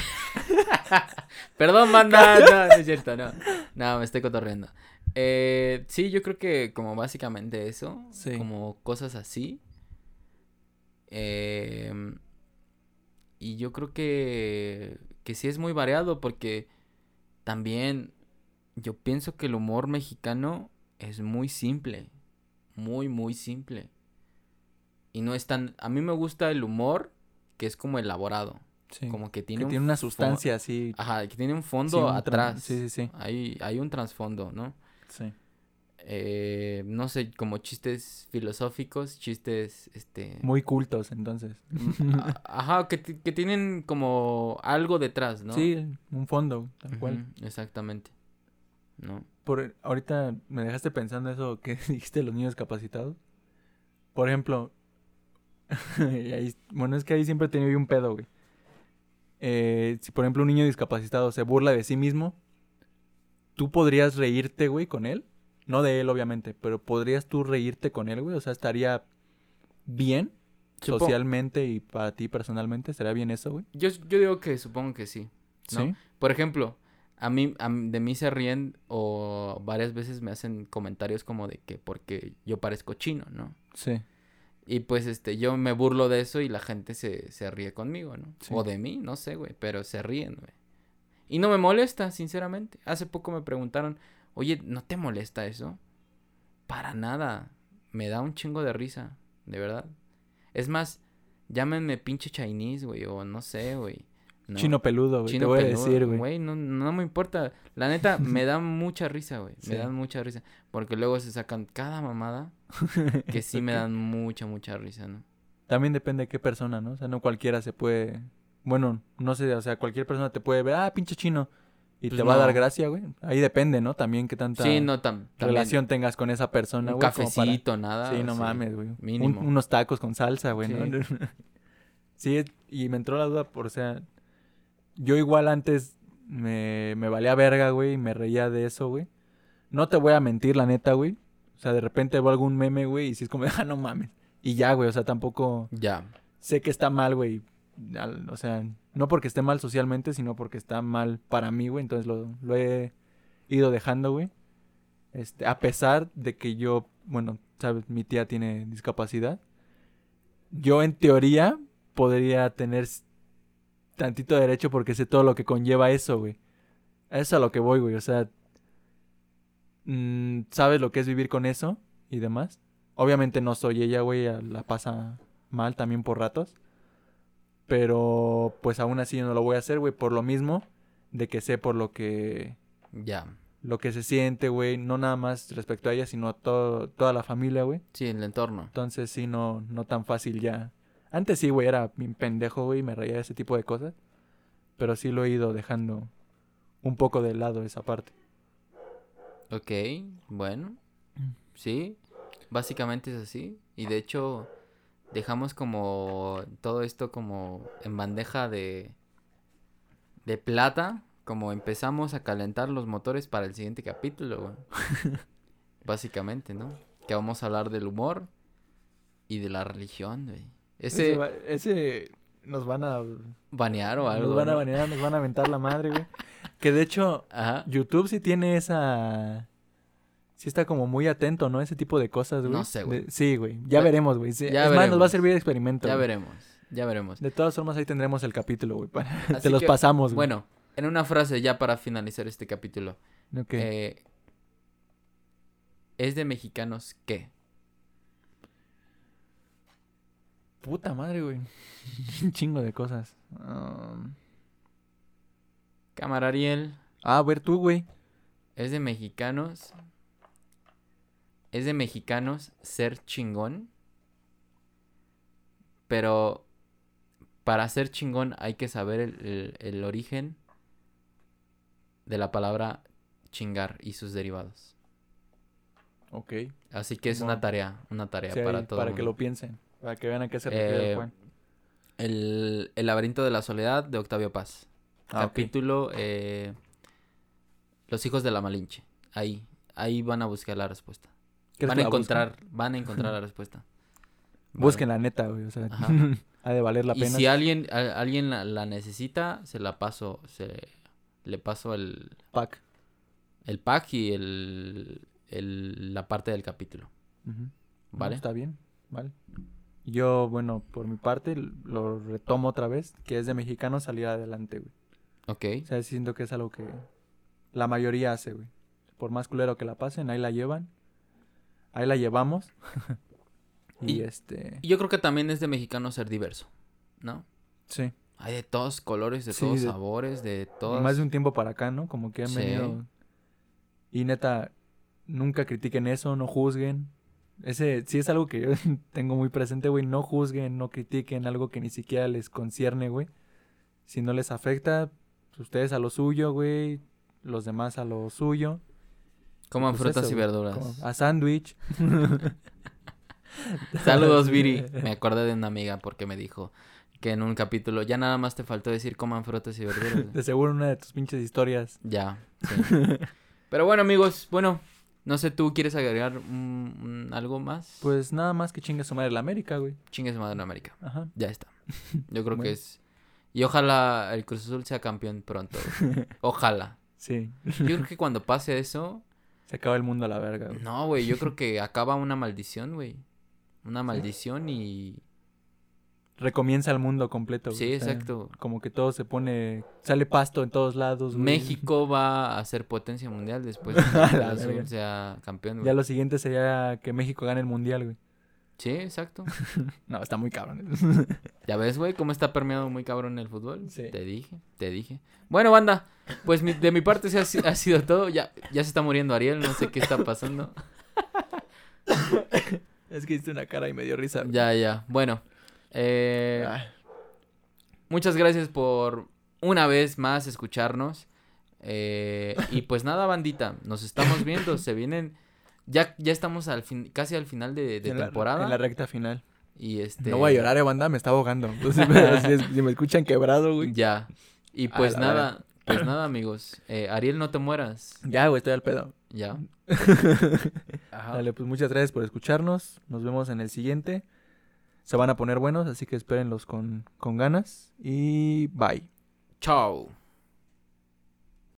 Perdón, banda. No, no es cierto, no. No, me estoy cotorreando. Eh, sí, yo creo que como básicamente eso. Sí. Como cosas así. Eh, y yo creo que, que sí es muy variado porque también yo pienso que el humor mexicano es muy simple. Muy, muy simple. Y no es tan... A mí me gusta el humor que es como elaborado. Sí. Como que que tiene tiene, un una fo- sustancia así. Ajá, que tiene un sí, fondo un atrás. Sí, sí, sí. Hay, hay un trasfondo, ¿no? Sí. Eh, no sé, como chistes filosóficos, chistes, este... Muy cultos, entonces. a- Ajá, que, que tienen como algo detrás, ¿no? Sí, un fondo, tal cual. Exactamente. ¿No? Por, ahorita me dejaste pensando eso que dijiste los niños capacitados. Por ejemplo, y ahí- bueno, es que ahí siempre he tenido un pedo, güey. Eh, si por ejemplo un niño discapacitado se burla de sí mismo, ¿tú podrías reírte, güey, con él? No de él, obviamente, pero ¿podrías tú reírte con él, güey? O sea, ¿estaría bien Supo- socialmente y para ti personalmente? ¿Estaría bien eso, güey? Yo, yo digo que supongo que sí. ¿no? Sí. Por ejemplo, a mí, a de mí se ríen o varias veces me hacen comentarios como de que porque yo parezco chino, ¿no? Sí. Y pues este, yo me burlo de eso y la gente se, se ríe conmigo, ¿no? Sí. O de mí, no sé, güey, pero se ríen, güey. Y no me molesta, sinceramente. Hace poco me preguntaron, oye, ¿no te molesta eso? Para nada. Me da un chingo de risa, de verdad. Es más, llámenme pinche Chinese, güey, o no sé, güey. ¿no? Chino peludo, güey. te voy peludo, a decir, güey. güey. No, no me importa. La neta, me da mucha risa, güey. Sí. Me dan mucha risa. Porque luego se sacan cada mamada que sí me dan mucha, mucha risa, ¿no? También depende de qué persona, ¿no? O sea, no cualquiera se puede. Bueno, no sé, o sea, cualquier persona te puede ver, ah, pinche chino. Y Pues te va a dar gracia, güey. Ahí depende, ¿no? También qué tanta Sí, no, tam- también relación tengas con esa persona, un güey. para- cafecito, nada. Sí, no mames, güey. Un- mínimo. unos tacos con salsa, güey, ¿no? Sí. y me entró la duda por, o sea, yo igual antes me, me valía verga, güey, y me reía de eso, güey. No te voy a mentir, la neta, güey. O sea, de repente veo algún meme, güey, y si es como, ah, no mames. Y ya, güey, o sea, tampoco Ya. sé que está mal, güey. O sea, no porque esté mal socialmente, sino porque está mal para mí, güey. Entonces lo, he ido dejando, güey. Este, a pesar de que yo, bueno, sabes, mi tía tiene discapacidad. Yo en teoría podría tener tantito derecho porque sé todo lo que conlleva eso, güey. Eso es a lo que voy, güey. O sea, mm, sabes lo que es vivir con eso y demás. Obviamente no soy ella, güey, la pasa mal también por ratos. Pero pues aún así no lo voy a hacer, güey, por lo mismo de que sé por lo que Ya. lo que se siente, güey, no nada más respecto a ella, sino todo toda la familia, güey. Sí, el entorno. Entonces sí no no tan fácil ya. Antes sí, güey, era bien pendejo, güey, me reía de ese tipo de cosas. Pero sí lo he ido dejando un poco de lado esa parte. Ok, bueno. Mm. Sí, básicamente es así. Y de hecho, dejamos como todo esto como en bandeja de, de plata. Como empezamos a calentar los motores para el siguiente capítulo, güey. básicamente, ¿no? Que vamos a hablar del humor y de la religión, güey. Ese, Ese va- ese nos van a banear o algo. nos van a banear, nos van a aventar la madre, güey. Que de hecho Ajá. YouTube sí tiene esa sí está como muy atento, ¿no? Ese tipo de cosas, güey. No sé, güey. De- Sí, güey. Ya Ya- veremos, güey. Sí, ya es más, nos va a servir de experimento. Ya güey. veremos, ya veremos. De todas formas ahí tendremos el capítulo, güey. para- Te los que, pasamos, güey. Bueno, en una frase ya para finalizar este capítulo. Ok. Eh, ¿Es de mexicanos qué? Puta madre, güey. Un chingo de cosas. Um, Cámara Ariel. Ah, a ver tú, güey. ¿Es de mexicanos? ¿Es de mexicanos ser chingón? Pero para ser chingón hay que saber el, el- el origen de la palabra chingar y sus derivados. Ok. Así que es Bueno. una tarea, una tarea Sí, para ahí, todo. para mundo. que lo piensen. Para que vean a qué se refiere Eh, el Juan. El, el laberinto de la soledad de Octavio Paz. Ah. Capítulo eh, Los hijos de la Malinche. Ahí, ahí van a buscar la respuesta. ¿Quieres Van a encontrar, van a encontrar la respuesta. Busquen la neta, güey. O sea, ha de valer la Y pena. si alguien, a- alguien la, la necesita, se la paso, se le paso el, Pack. el pack y el, el- la parte del capítulo. ¿Vale? está bien, vale. Yo, bueno, por mi parte, lo retomo otra vez, que es de mexicano salir adelante, güey. Ok. O sea, siento que es algo que la mayoría hace, güey. Por más culero que la pasen, ahí la llevan. Ahí la llevamos. y, Y- este... Y yo creo que también es de mexicano ser diverso, ¿no? Sí. Hay de todos colores, de Sí, todos de- sabores, de todos... Más de un tiempo para acá, ¿no? Como que han Sí. venido... Y neta, nunca critiquen eso, no juzguen. Ese sí es algo que yo tengo muy presente, güey. No juzguen, no critiquen algo que ni siquiera les concierne, güey. Si no les afecta, pues, ustedes a lo suyo, güey. Los demás a lo suyo. Coman Pues frutas eso, y verduras. como A sándwich. Saludos, Viri. Me acordé de una amiga porque me dijo que en un capítulo ya nada más te faltó decir coman frutas y verduras. De seguro una de tus pinches historias. ya, sí. Pero bueno, amigos, bueno, no sé, ¿tú quieres agregar algo más? Pues nada más que chingue su madre la América, güey. Chingue su madre en América. Ajá. Ya está. Yo creo que es... Y ojalá el Cruz Azul sea campeón pronto. güey. Ojalá. Sí. Yo creo que cuando pase eso... Se acaba el mundo a la verga, güey. No, güey, yo creo que acaba una maldición, güey. Una maldición y... Recomienza el mundo completo. güey. Sí, O sea, exacto. como que todo se pone. Sale pasto en todos lados, güey. México va a ser potencia mundial después de que Azul verga. sea campeón, güey. Ya lo siguiente sería que México gane el mundial, güey. Sí, exacto. No, está muy cabrón. Ya ves, güey, cómo está permeado muy cabrón el fútbol. Sí. Te dije, te dije. Bueno, banda, pues mi- de mi parte se ha, si- ha sido todo. Ya, ya se está muriendo Ariel, no sé qué está pasando. es que hiciste una cara y me dio risa. Ya, ya. Bueno, eh, Ah, muchas gracias por una vez más escucharnos. Eh, y pues nada, bandita, nos estamos viendo. Se vienen. Ya, ya estamos al fin, casi al final de, de en la- temporada. en la recta final. Y este. No voy a llorar, eh, banda, me está ahogando. Entonces, si, me escuchan quebrado, güey. Ya. Y pues nada, pues nada, amigos. Eh, Ariel, no te mueras. Ya, güey, estoy al pedo. Ya. Ajá. Dale, pues muchas gracias por escucharnos. Nos vemos en el siguiente. Se van a poner buenos, así que espérenlos con, con ganas. Y bye. Chao.